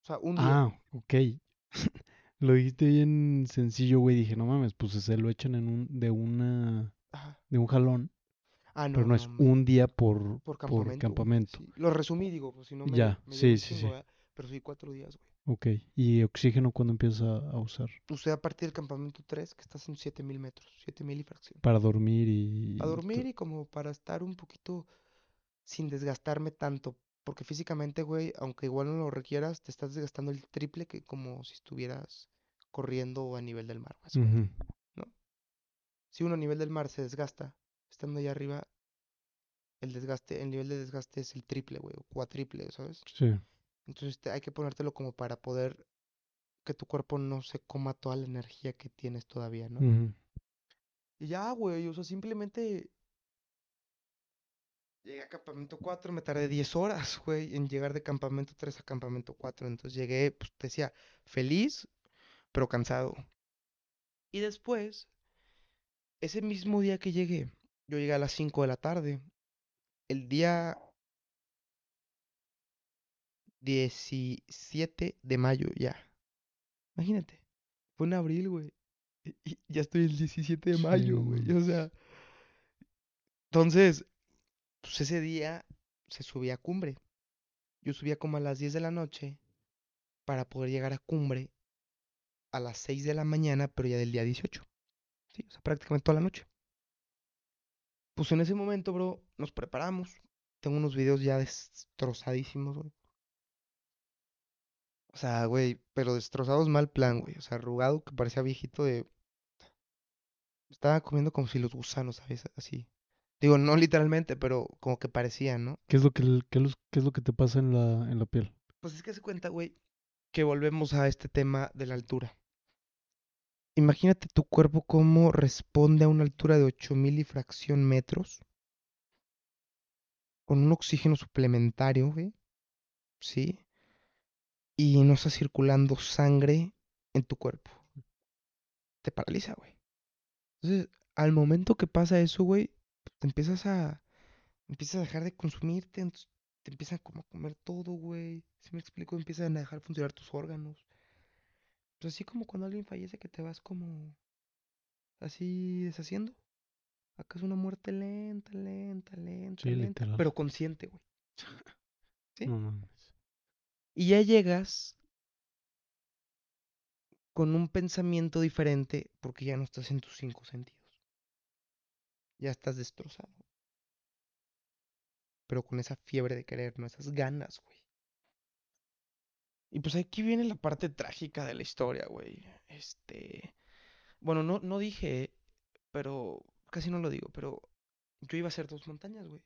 O sea, un día. Ah, ok. Lo dijiste bien sencillo, güey. Dije, no mames, pues se lo echan en un, de una, Ajá. de un jalón, Ah, pero no, no no, es un día por, por campamento, güey. campamento. Sí. Lo resumí, digo, pues si no me, Ya, me sí, sí, chingo, sí. ¿verdad? Pero sí, cuatro días, güey. Ok. ¿Y oxígeno cuándo empieza a usar? Usé a partir del campamento 3, que estás en 7000 metros, 7000 y fracción. Para dormir y... Para dormir y como para estar un poquito sin desgastarme tanto. Porque físicamente, güey, aunque igual no lo requieras, te estás desgastando el triple que como si estuvieras corriendo a nivel del mar, básicamente. Ujú, ¿no? Si uno a nivel del mar se desgasta, estando allá arriba, el desgaste, el nivel de desgaste es el triple, güey, o cuatriple, ¿sabes? Sí. Entonces te- hay que ponértelo como para poder que tu cuerpo no se coma toda la energía que tienes todavía, ¿no? Y ya, güey, o sea, simplemente llegué a campamento 4, me tardé 10 horas, güey, en llegar de campamento 3 a campamento 4. Entonces llegué, pues te decía, feliz, pero cansado. Y después, ese mismo día que llegué, yo llegué a las 5 de la tarde. El día 17 de mayo, ya. Imagínate, fue en abril, güey. Y, ya estoy el 17 de mayo, güey. O sea, entonces, pues ese día se subía a cumbre. Yo subía como a las 10 de la noche para poder llegar a cumbre a las 6 de la mañana, pero ya del día 18. Sí, o sea, prácticamente toda la noche. Pues en ese momento, bro, nos preparamos. Tengo unos videos ya destrozadísimos, güey. O sea, güey, pero destrozados mal plan, güey. O sea, arrugado que parecía viejito de... Estaba comiendo como si los gusanos, ¿sabes? Así. Digo, no literalmente, pero como que parecía, ¿no? ¿Qué es lo que, l- qué, los- qué es lo que te pasa en la, en la piel? Pues es que se cuenta, güey, que volvemos a este tema de la altura. Imagínate tu cuerpo cómo responde a una altura de 8000 y fracción metros. Con un oxígeno suplementario, güey. ¿Sí? Y no está circulando sangre en tu cuerpo. te paraliza, güey. Entonces, al momento que pasa eso, güey, te empiezas a, empiezas a dejar de consumirte, te empiezan como a comer todo, güey. Si me explico, empiezan a dejar funcionar tus órganos. Pues así como cuando alguien fallece que te vas como así deshaciendo. Acá es una muerte lenta, lenta, lenta, Sí, lenta, literal. pero consciente, güey. ¿Sí? No. Y ya llegas con un pensamiento diferente porque ya no estás en tus cinco sentidos. Ya estás destrozado. Pero con esa fiebre de querer, ¿no? Esas ganas, güey. Y pues aquí viene la parte trágica de la historia, güey. Este. Bueno, no, no dije, pero. Casi no lo digo, pero. Yo iba a hacer dos montañas, güey.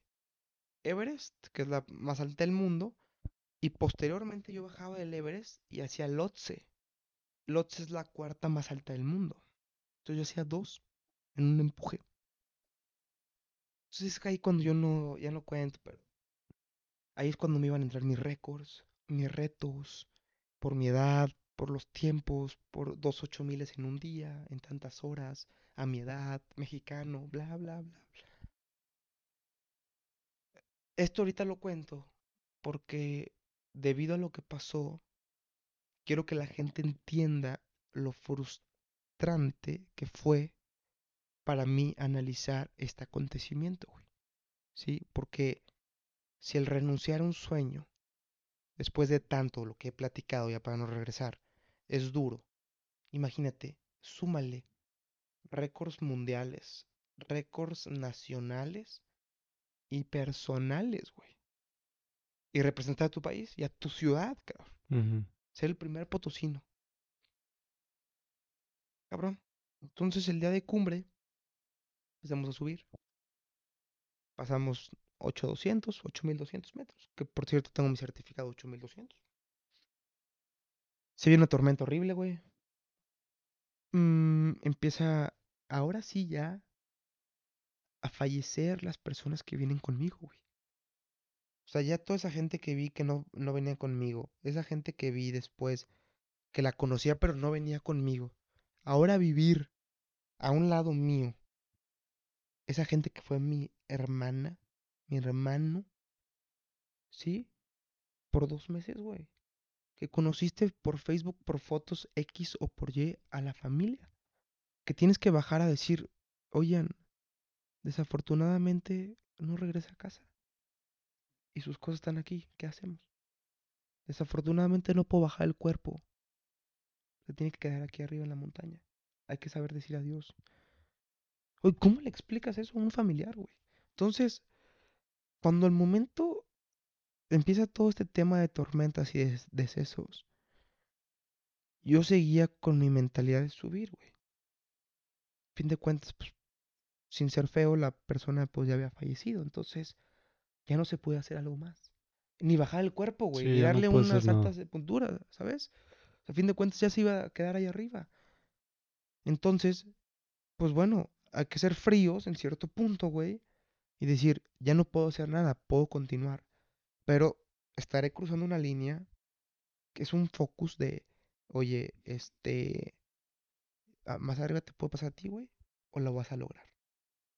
Everest, que es la más alta del mundo. Y posteriormente yo bajaba del Everest y hacía Lhotse. Lhotse es la cuarta más alta del mundo. Entonces yo hacía dos en un empuje. Entonces es ahí cuando yo no, ya no cuento, pero ahí es cuando me iban a entrar mis récords, mis retos, por mi edad, por los tiempos, por dos ocho miles en un día, en tantas horas, a mi edad, mexicano, bla, bla, bla, bla. Esto ahorita lo cuento porque debido a lo que pasó, quiero que la gente entienda lo frustrante que fue para mí analizar este acontecimiento, güey. ¿Sí? Porque si el renunciar a un sueño, después de tanto lo que he platicado ya para no regresar, es duro, imagínate, súmale récords mundiales, récords nacionales y personales, güey. Y representar a tu país y a tu ciudad, cabrón. Ser el primer potosino. Cabrón. Entonces el día de cumbre empezamos a subir. Pasamos 8200, 8200 metros. Que por cierto tengo mi certificado 8200. Se viene una tormenta horrible, güey. Mm, empieza ahora sí ya a fallecer las personas que vienen conmigo, güey. Sea, ya toda esa gente que vi que no, no venía conmigo, esa gente que vi después, que la conocía pero no venía conmigo, ahora vivir a un lado mío, esa gente que fue mi hermana, mi hermano, ¿sí? Por dos meses, güey. Que conociste por Facebook, por fotos X o por Y a la familia. Que tienes que bajar a decir, oigan, desafortunadamente no regresa a casa. Y sus cosas están aquí, ¿qué hacemos? Desafortunadamente no puedo bajar el cuerpo. Se tiene que quedar aquí arriba en la montaña. Hay que saber decir adiós. Oye, ¿cómo le explicas eso a un familiar, güey? Entonces, cuando el momento empieza todo este tema de tormentas y de decesos, yo seguía con mi mentalidad de subir, güey. Fin de cuentas, pues, sin ser feo, la persona pues ya había fallecido, entonces ya no se puede hacer algo más. Ni bajar el cuerpo, güey, Sí, no darle puede una hacer nada. santa sepultura, ¿sabes? A fin de cuentas ya se iba a quedar ahí arriba. Entonces, pues bueno, hay que ser fríos en cierto punto, güey, y decir, ya no puedo hacer nada, puedo continuar, pero estaré cruzando una línea que es un focus de, oye, este, ah, más arriba te puede pasar a ti, güey, o lo vas a lograr,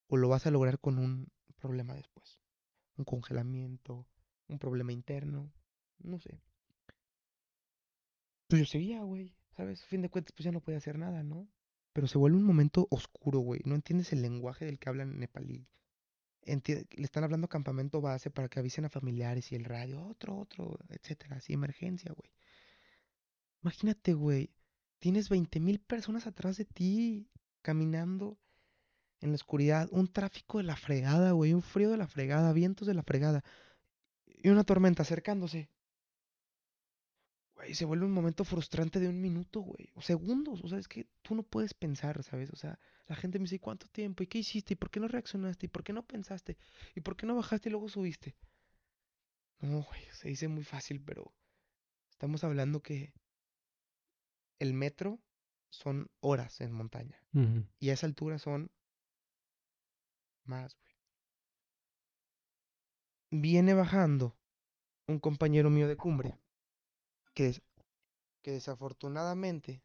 o lo vas a lograr con un problema después, un congelamiento, un problema interno, no sé. Pues yo seguía, güey, ¿sabes? A fin de cuentas, pues ya no podía hacer nada, ¿no? Pero se vuelve un momento oscuro, güey. No entiendes el lenguaje del que hablan nepalí. Enti- le están hablando campamento base para que avisen a familiares y el radio, otro, otro, etcétera, así, emergencia, güey. Imagínate, güey, tienes 20 mil personas atrás de ti caminando en la oscuridad, un tráfico de la fregada, güey, un frío de la fregada, vientos de la fregada y una tormenta acercándose. Güey, se vuelve un momento frustrante de un minuto, güey, o segundos, o sea, es que tú no puedes pensar, ¿sabes? O sea, la gente me dice, ¿cuánto tiempo? ¿Y qué hiciste? ¿Y por qué no reaccionaste? ¿Y por qué no pensaste? ¿Y por qué no bajaste y luego subiste? No, güey, se dice muy fácil, pero estamos hablando que el metro son horas en montaña Ujú. y a esa altura son más, güey. Viene bajando un compañero mío de cumbre que, que desafortunadamente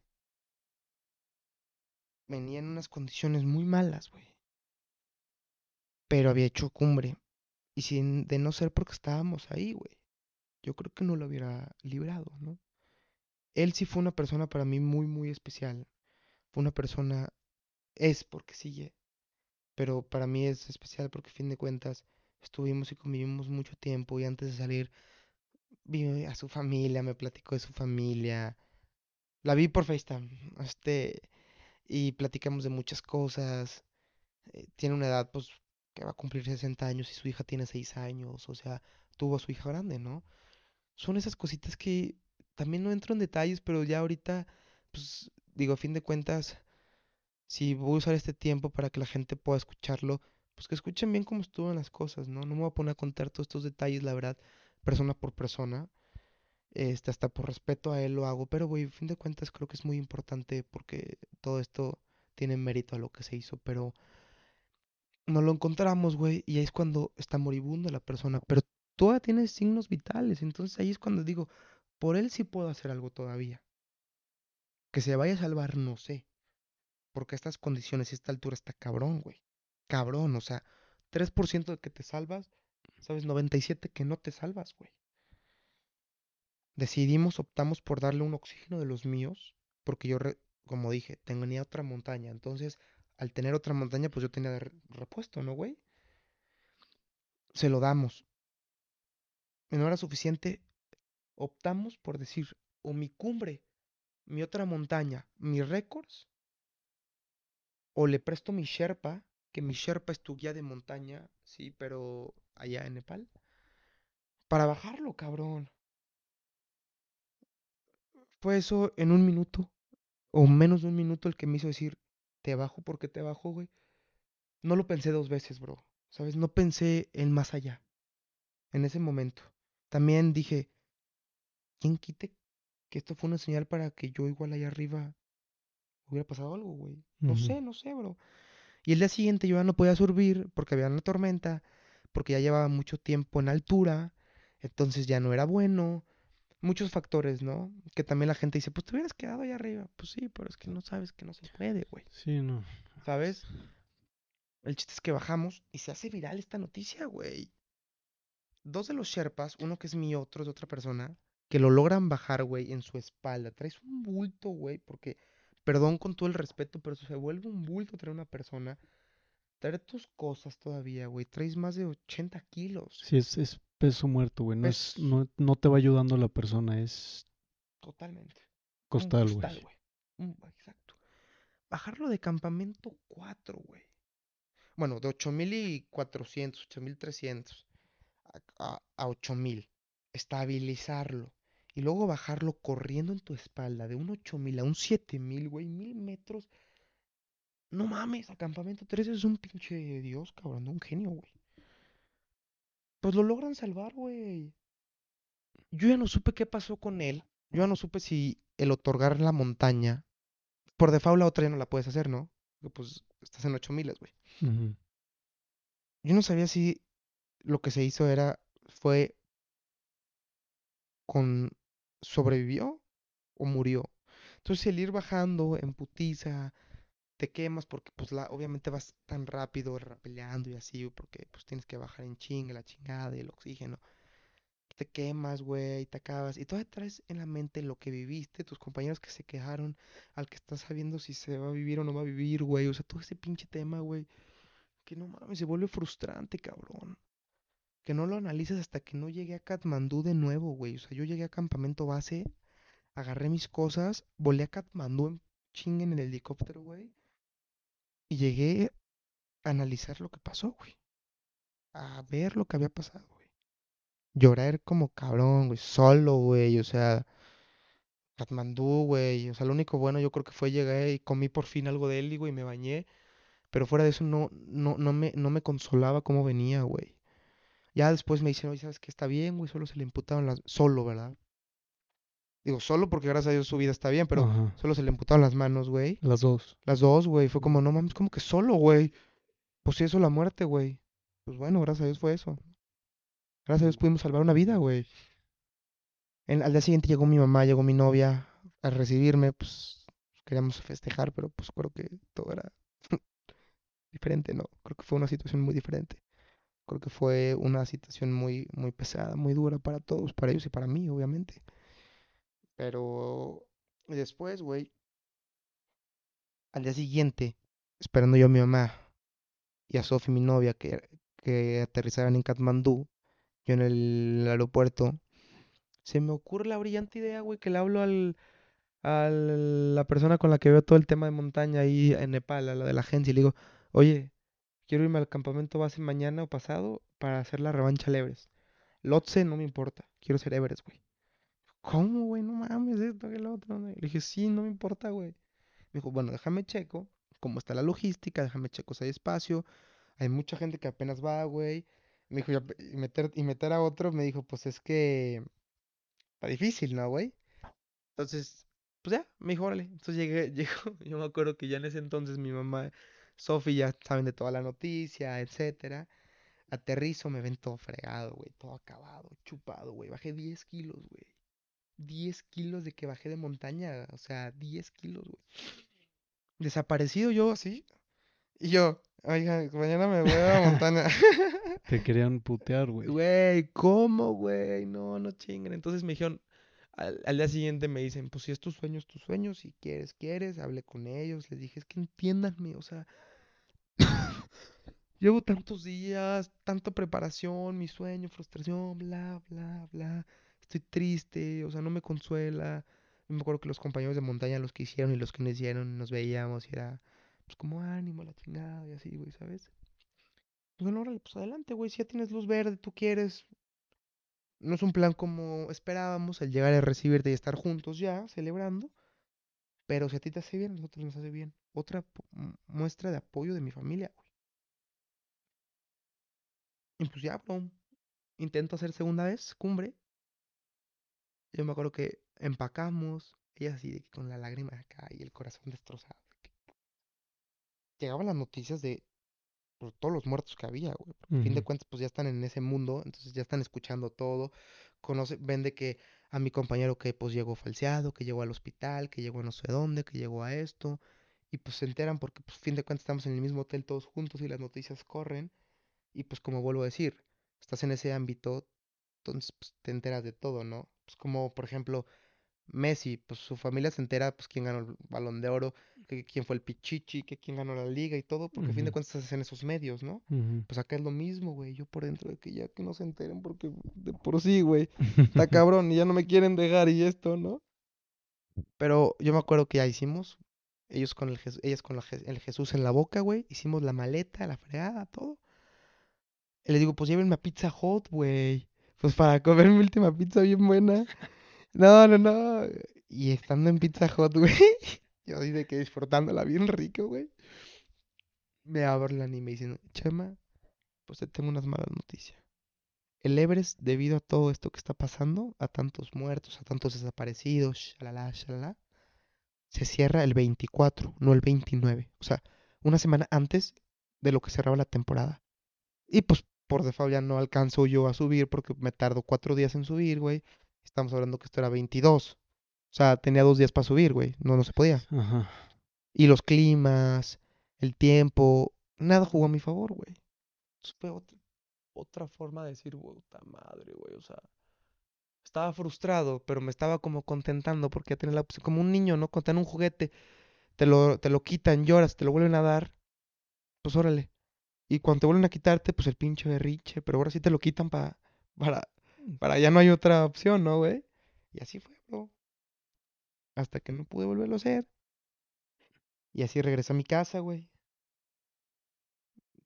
venía en unas condiciones muy malas, güey. Pero había hecho cumbre. Y sin de no ser porque estábamos ahí, güey. Yo creo que no lo hubiera librado, ¿no? Él sí fue una persona para mí muy, muy especial. Fue una persona, es porque sigue, pero para mí es especial porque a fin de cuentas estuvimos y convivimos mucho tiempo y antes de salir vi a su familia, me platicó de su familia. La vi por FaceTime, este, y platicamos de muchas cosas. Eh, tiene una edad, pues, que va a cumplir 60 años y su hija tiene 6 años, o sea, tuvo a su hija grande, ¿no? Son esas cositas que también no entro en detalles, pero ya ahorita, pues, digo, a fin de cuentas, si voy a usar este tiempo para que la gente pueda escucharlo, pues que escuchen bien cómo estuvo las cosas, ¿no? No me voy a poner a contar todos estos detalles, la verdad, persona por persona. Este, hasta por respeto a él lo hago, pero güey, fin de cuentas creo que es muy importante porque todo esto tiene mérito a lo que se hizo, pero no lo encontramos, güey, y ahí es cuando está moribunda la persona, pero todavía tiene signos vitales, entonces ahí es cuando digo, por él sí puedo hacer algo todavía. Que se vaya a salvar, no sé. Porque estas condiciones y esta altura está cabrón, güey. Cabrón, o sea, 3% de que te salvas, sabes, 97 que no te salvas, güey. Decidimos, optamos por darle un oxígeno de los míos, porque yo, como dije, tenía otra montaña. Entonces, al tener otra montaña, pues yo tenía repuesto, ¿no, güey? Se lo damos. Y no era suficiente. Optamos por decir, o mi cumbre, mi otra montaña, mis récords, o le presto mi Sherpa, que mi Sherpa es tu guía de montaña, sí, pero allá en Nepal, para bajarlo, cabrón. Fue eso en un minuto, o menos de un minuto, el que me hizo decir, te bajo porque te bajo, güey. No lo pensé dos veces, bro. ¿Sabes? No pensé en más allá. En ese momento. También dije, ¿quién quite que esto fue una señal para que yo igual allá arriba hubiera pasado algo, güey? No sé, no sé, bro. Y el día siguiente yo ya no podía subir porque había una tormenta, porque ya llevaba mucho tiempo en altura, entonces ya no era bueno. Muchos factores, ¿no? Que también la gente dice, pues te hubieras quedado allá arriba. Pues sí, pero es que no sabes que no se puede, güey. Sí, no. ¿Sabes? El chiste es que bajamos y se hace viral esta noticia, güey. Dos de los Sherpas, uno que es mío, otro de otra persona, que lo logran bajar, güey, en su espalda. Traes un bulto, güey, porque perdón con todo el respeto, pero se vuelve un bulto traer una persona. Traer tus cosas todavía, güey. Traes más de 80 kilos. Sí, es, es peso muerto, güey. No, es, no, no te va ayudando la persona, es... Totalmente. Costal, güey. Costal, güey. Exacto. Bajarlo de campamento 4, güey. Bueno, de 8400, 8300 a, a, a 8000. Estabilizarlo y luego bajarlo corriendo en tu espalda de un 8000 a un 7000, güey, mil metros. No mames, acampamento 3 es un pinche dios, cabrón, un genio, güey. Pues lo logran salvar, güey. Yo ya no supe qué pasó con él. Yo ya no supe si el otorgar la montaña. Por default la otra ya no la puedes hacer, ¿no? Porque pues estás en 8000, güey. Yo no sabía si lo que se hizo era. fue con sobrevivió o murió. Entonces el ir bajando en putiza, te quemas porque pues la, obviamente vas tan rápido rapeleando y así, porque pues tienes que bajar en chinga, la chingada y el oxígeno. Te quemas, güey, te acabas. Y todavía traes en la mente lo que viviste, tus compañeros que se quejaron, al que estás sabiendo si se va a vivir o no va a vivir, güey. O sea, todo ese pinche tema, güey. Que no mames, se vuelve frustrante, cabrón que no lo analices hasta que no llegué a Katmandú de nuevo, güey. O sea, yo llegué a campamento base, agarré mis cosas, volé a Katmandú en ching en el helicóptero, güey. Y llegué a analizar lo que pasó, güey. A ver lo que había pasado, güey. Llorar como cabrón, güey. Solo, güey. O sea, Katmandú, güey. O sea, lo único bueno yo creo que fue llegar y comí por fin algo de él, güey, y me bañé. Pero fuera de eso no, no, no, me, no me consolaba cómo venía, güey. Ya después me dicen, oye, ¿sabes qué está bien, güey? Solo se le imputaron las... Solo, ¿verdad? Digo, solo porque gracias a Dios su vida está bien, pero solo se le imputaron las manos, güey. Las dos. Las dos, güey. Fue como, no mames, como que solo, güey. Pues sí, eso la muerte, güey. Pues bueno, gracias a Dios fue eso. Gracias a Dios pudimos salvar una vida, güey. al día siguiente llegó mi mamá, llegó mi novia a recibirme, pues, queríamos festejar, pero pues creo que todo era diferente, ¿no? Creo que fue una situación muy diferente. Creo que fue una situación muy, muy pesada, muy dura para todos, para ellos y para mí, obviamente. Pero después, güey, al día siguiente, esperando yo a mi mamá y a Sofi, mi novia, que, que aterrizaran en Katmandú, yo en el aeropuerto, se me ocurre la brillante idea, güey, que le hablo al, a la persona con la que veo todo el tema de montaña ahí en Nepal, a la de la agencia, y le digo, oye, quiero irme al campamento base mañana o pasado para hacer la revancha al Everest. Lotse no me importa, quiero ser Everest, güey. ¿Cómo, güey? No mames, esto que el otro. Le dije, sí, no me importa, güey. Me dijo, bueno, déjame checo cómo está la logística, déjame checo si hay espacio. Hay mucha gente que apenas va, güey. Me dijo, y meter, y meter a otro, me dijo, pues es que está difícil, ¿no, güey? Entonces, pues ya, me dijo, órale. Entonces llegué, llegó, yo me acuerdo que ya en ese entonces mi mamá, Sofi, ya saben de toda la noticia, etcétera. Aterrizo, me ven todo fregado, güey, todo acabado, chupado, güey. Bajé 10 kilos, güey. 10 kilos de que bajé de montaña, o sea, 10 kilos, güey. Desaparecido yo, así. Y yo, oiga, mañana me voy a la montaña. Te querían putear, güey. Güey, ¿cómo, güey? No, no chinguen. Entonces me dijeron, al, día siguiente me dicen, pues si es tu sueño, es tu sueño, si quieres, quieres, hablé con ellos, les dije, es que entiéndanme, o sea, llevo tantos días, tanta preparación, mi sueño, frustración, bla, bla, bla, estoy triste, o sea, no me consuela. Me acuerdo que los compañeros de montaña, los que hicieron y los que no hicieron, nos veíamos y era, pues como ánimo, la chingada y así, güey, ¿sabes? Pues bueno, órale, pues adelante, güey, si ya tienes luz verde, tú quieres, no es un plan como esperábamos, el llegar a recibirte y estar juntos ya, celebrando. Pero si a ti te hace bien, a nosotros nos hace bien. Otra muestra de apoyo de mi familia, güey. Pues ya, bro. Intento hacer segunda vez, cumbre. Yo me acuerdo que empacamos, ella así con la lágrima acá y el corazón destrozado. Llegaban las noticias de por todos los muertos que había, güey. Uh -huh. A fin de cuentas, pues ya están en ese mundo, entonces ya están escuchando todo. Conoce, ven de que a mi compañero que pues llegó falseado, que llegó al hospital, que llegó a no sé dónde, que llegó a esto. Y pues se enteran porque, pues, a fin de cuentas, estamos en el mismo hotel todos juntos y las noticias corren. Y pues, como vuelvo a decir, estás en ese ámbito, entonces pues, te enteras de todo, ¿no? Pues como, por ejemplo, Messi, pues su familia se entera, pues quién ganó el balón de oro, que quién fue el pichichi, que quién ganó la liga y todo, porque uh -huh. a fin de cuentas estás en esos medios, ¿no? Uh -huh. Pues acá es lo mismo, güey, yo por dentro de que ya que no se enteren, porque de por sí, güey, está cabrón y ya no me quieren dejar y esto, ¿no? Pero yo me acuerdo que ya hicimos, ellos con el, ellas con la, el Jesús en la boca, güey, hicimos la maleta, la fregada, todo. Y les digo, pues llévenme a Pizza Hut, güey, pues para comer mi última pizza bien buena. No, no, no. Y estando en Pizza Hut, güey, yo de que disfrutándola bien rico, güey. Me hablan y me dicen, Chema, pues te tengo unas malas noticias. El Everest, debido a todo esto que está pasando, a tantos muertos, a tantos desaparecidos, shalala, shalala, se cierra el 24, no el 29. O sea, una semana antes de lo que cerraba la temporada. Y pues por default ya no alcanzo yo a subir porque me tardo cuatro días en subir, güey. Estamos hablando que esto era 22. O sea, tenía dos días para subir, güey. No, no se podía. Ajá. Y los climas, el tiempo, nada jugó a mi favor, güey. Fue otra, otra forma de decir, puta madre, güey. O sea, estaba frustrado, pero me estaba como contentando porque ya tenía la opción. Como un niño, ¿no? Cuando te dan un juguete, te lo, te lo quitan, lloras, te lo vuelven a dar. Pues órale. Y cuando te vuelven a quitarte, pues el pinche berriche. Pero ahora sí te lo quitan pa, para para allá no hay otra opción, ¿no, güey? Y así fue, bro. Hasta que no pude volverlo a hacer. Y así regresé a mi casa, güey.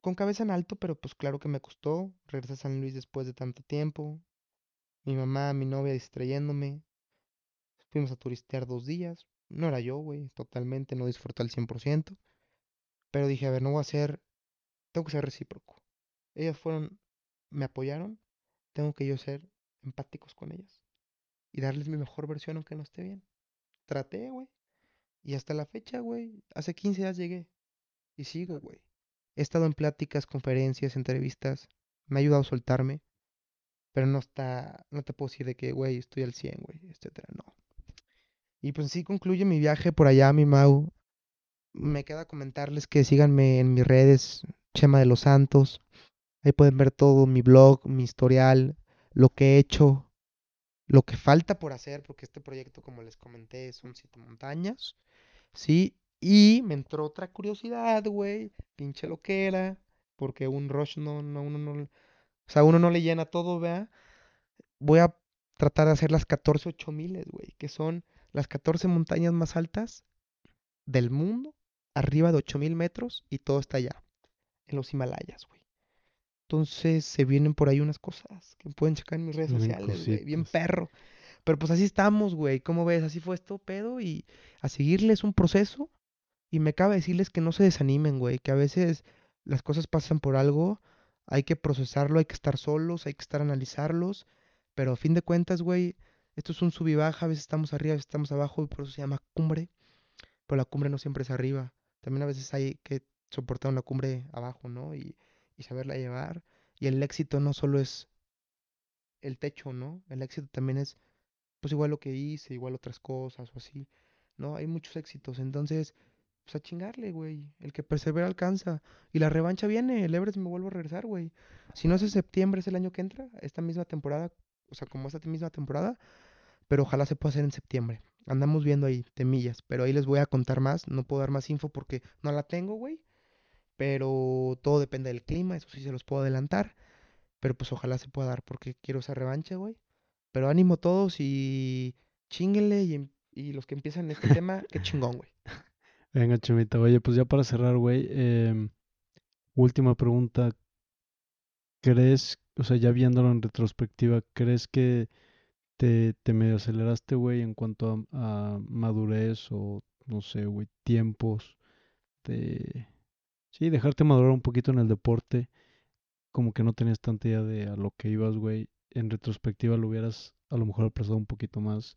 Con cabeza en alto, pero pues claro que me costó. Regresé a San Luis después de tanto tiempo. Mi mamá, mi novia distrayéndome. Fuimos a turistear dos días. No era yo, güey. Totalmente no disfruté al 100%. Pero dije, a ver, no voy a ser... Tengo que ser recíproco. Ellas fueron... Me apoyaron tengo que yo ser empáticos con ellas y darles mi mejor versión aunque no esté bien. Traté, güey. Y hasta la fecha, güey, hace 15 días llegué. Y sigo, güey. He estado en pláticas, conferencias, entrevistas. Me ha ayudado a soltarme. Pero no está, no te puedo decir de que, güey, estoy al 100, güey, etcétera. No. Y pues sí concluye mi viaje por allá, mi Mau. Me queda comentarles que síganme en mis redes, Chema de los Santos. Ahí pueden ver todo mi blog, mi historial, lo que he hecho, lo que falta por hacer, porque este proyecto, como les comenté, son siete montañas. Sí, y me entró otra curiosidad, güey, pinche lo que era, porque un rush no, no, uno no, o sea, uno no le llena todo, vea. Voy a tratar de hacer las 14 miles, güey, que son las 14 montañas más altas del mundo, arriba de 8000 metros, y todo está allá, en los Himalayas, güey. Entonces se vienen por ahí unas cosas que pueden checar en mis redes sociales, güey, bien perro. Pero pues así estamos, güey, ¿cómo ves? Así fue esto, pedo, y a seguirles un proceso. Y me cabe decirles que no se desanimen, güey, que a veces las cosas pasan por algo, hay que procesarlo, hay que estar solos, hay que estar analizarlos, pero a fin de cuentas, güey, esto es un sub y baja, a veces estamos arriba, a veces estamos abajo, y por eso se llama cumbre, pero la cumbre no siempre es arriba, también a veces hay que soportar una cumbre abajo, ¿no? Y, y saberla llevar, y el éxito no solo es el techo, ¿no? El éxito también es, pues igual lo que hice, igual otras cosas o así, ¿no? Hay muchos éxitos, entonces pues a chingarle, güey. El que persevera alcanza. Y la revancha viene. El Everest me vuelvo a regresar, güey. Si no es septiembre, es el año que entra. Esta misma temporada. O sea, como esta misma temporada. Pero ojalá se pueda hacer en septiembre. Andamos viendo ahí, temillas. Pero ahí les voy a contar más. No puedo dar más info porque no la tengo, güey. Pero todo depende del clima. Eso sí se los puedo adelantar. Pero pues ojalá se pueda dar porque quiero esa revancha, güey. Pero ánimo todos y chinguenle. Y, em- y los que empiezan este tema, qué chingón, güey. Venga, Chemita. Oye, pues ya para cerrar, güey. em, última pregunta. ¿Crees, o sea, ya viéndolo en retrospectiva, ¿crees que te, te medio aceleraste, güey, en cuanto a, a madurez o, no sé, güey, tiempos de... Sí, dejarte madurar un poquito en el deporte, como que no tenías tanta idea de a lo que ibas, güey. En retrospectiva lo hubieras a lo mejor apresado un poquito más.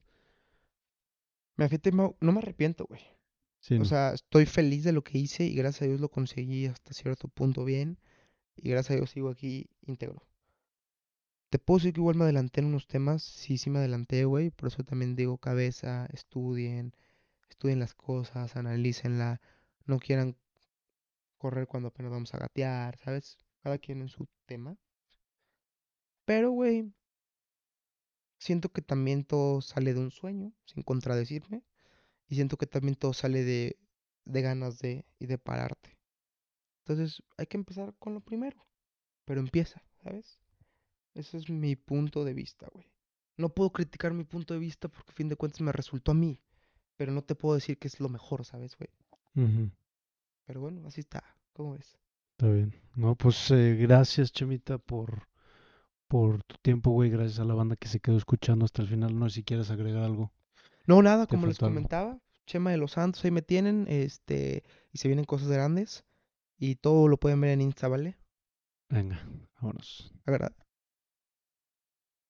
Me afecta, no me arrepiento, güey. Sí, O no. sea, estoy feliz de lo que hice y gracias a Dios lo conseguí hasta cierto punto bien y gracias a Dios sigo aquí íntegro. Te puedo decir que igual me adelanté en unos temas, sí, sí me adelanté, güey, por eso también digo cabeza, estudien, estudien las cosas, analícenla, no quieran correr cuando apenas vamos a gatear, ¿sabes? Cada quien en su tema. Pero, güey, siento que también todo sale de un sueño, sin contradecirme, y siento que también todo sale de, ganas de y de pararte. Entonces hay que empezar con lo primero, pero empieza, ¿sabes? Ese es mi punto de vista, güey. No puedo criticar mi punto de vista porque a fin de cuentas me resultó a mí, pero no te puedo decir que es lo mejor, ¿sabes, güey? Pero bueno, así está, ¿cómo ves? Está bien. No, pues eh, gracias, Chemita, por, por tu tiempo, güey. Gracias a la banda que se quedó escuchando hasta el final. No sé si quieres agregar algo. No, nada, ¿Te como les algo? comentaba, Chema de los Santos, ahí me tienen, este, y se vienen cosas grandes, y todo lo pueden ver en Insta, ¿vale? Venga, vámonos. Agra-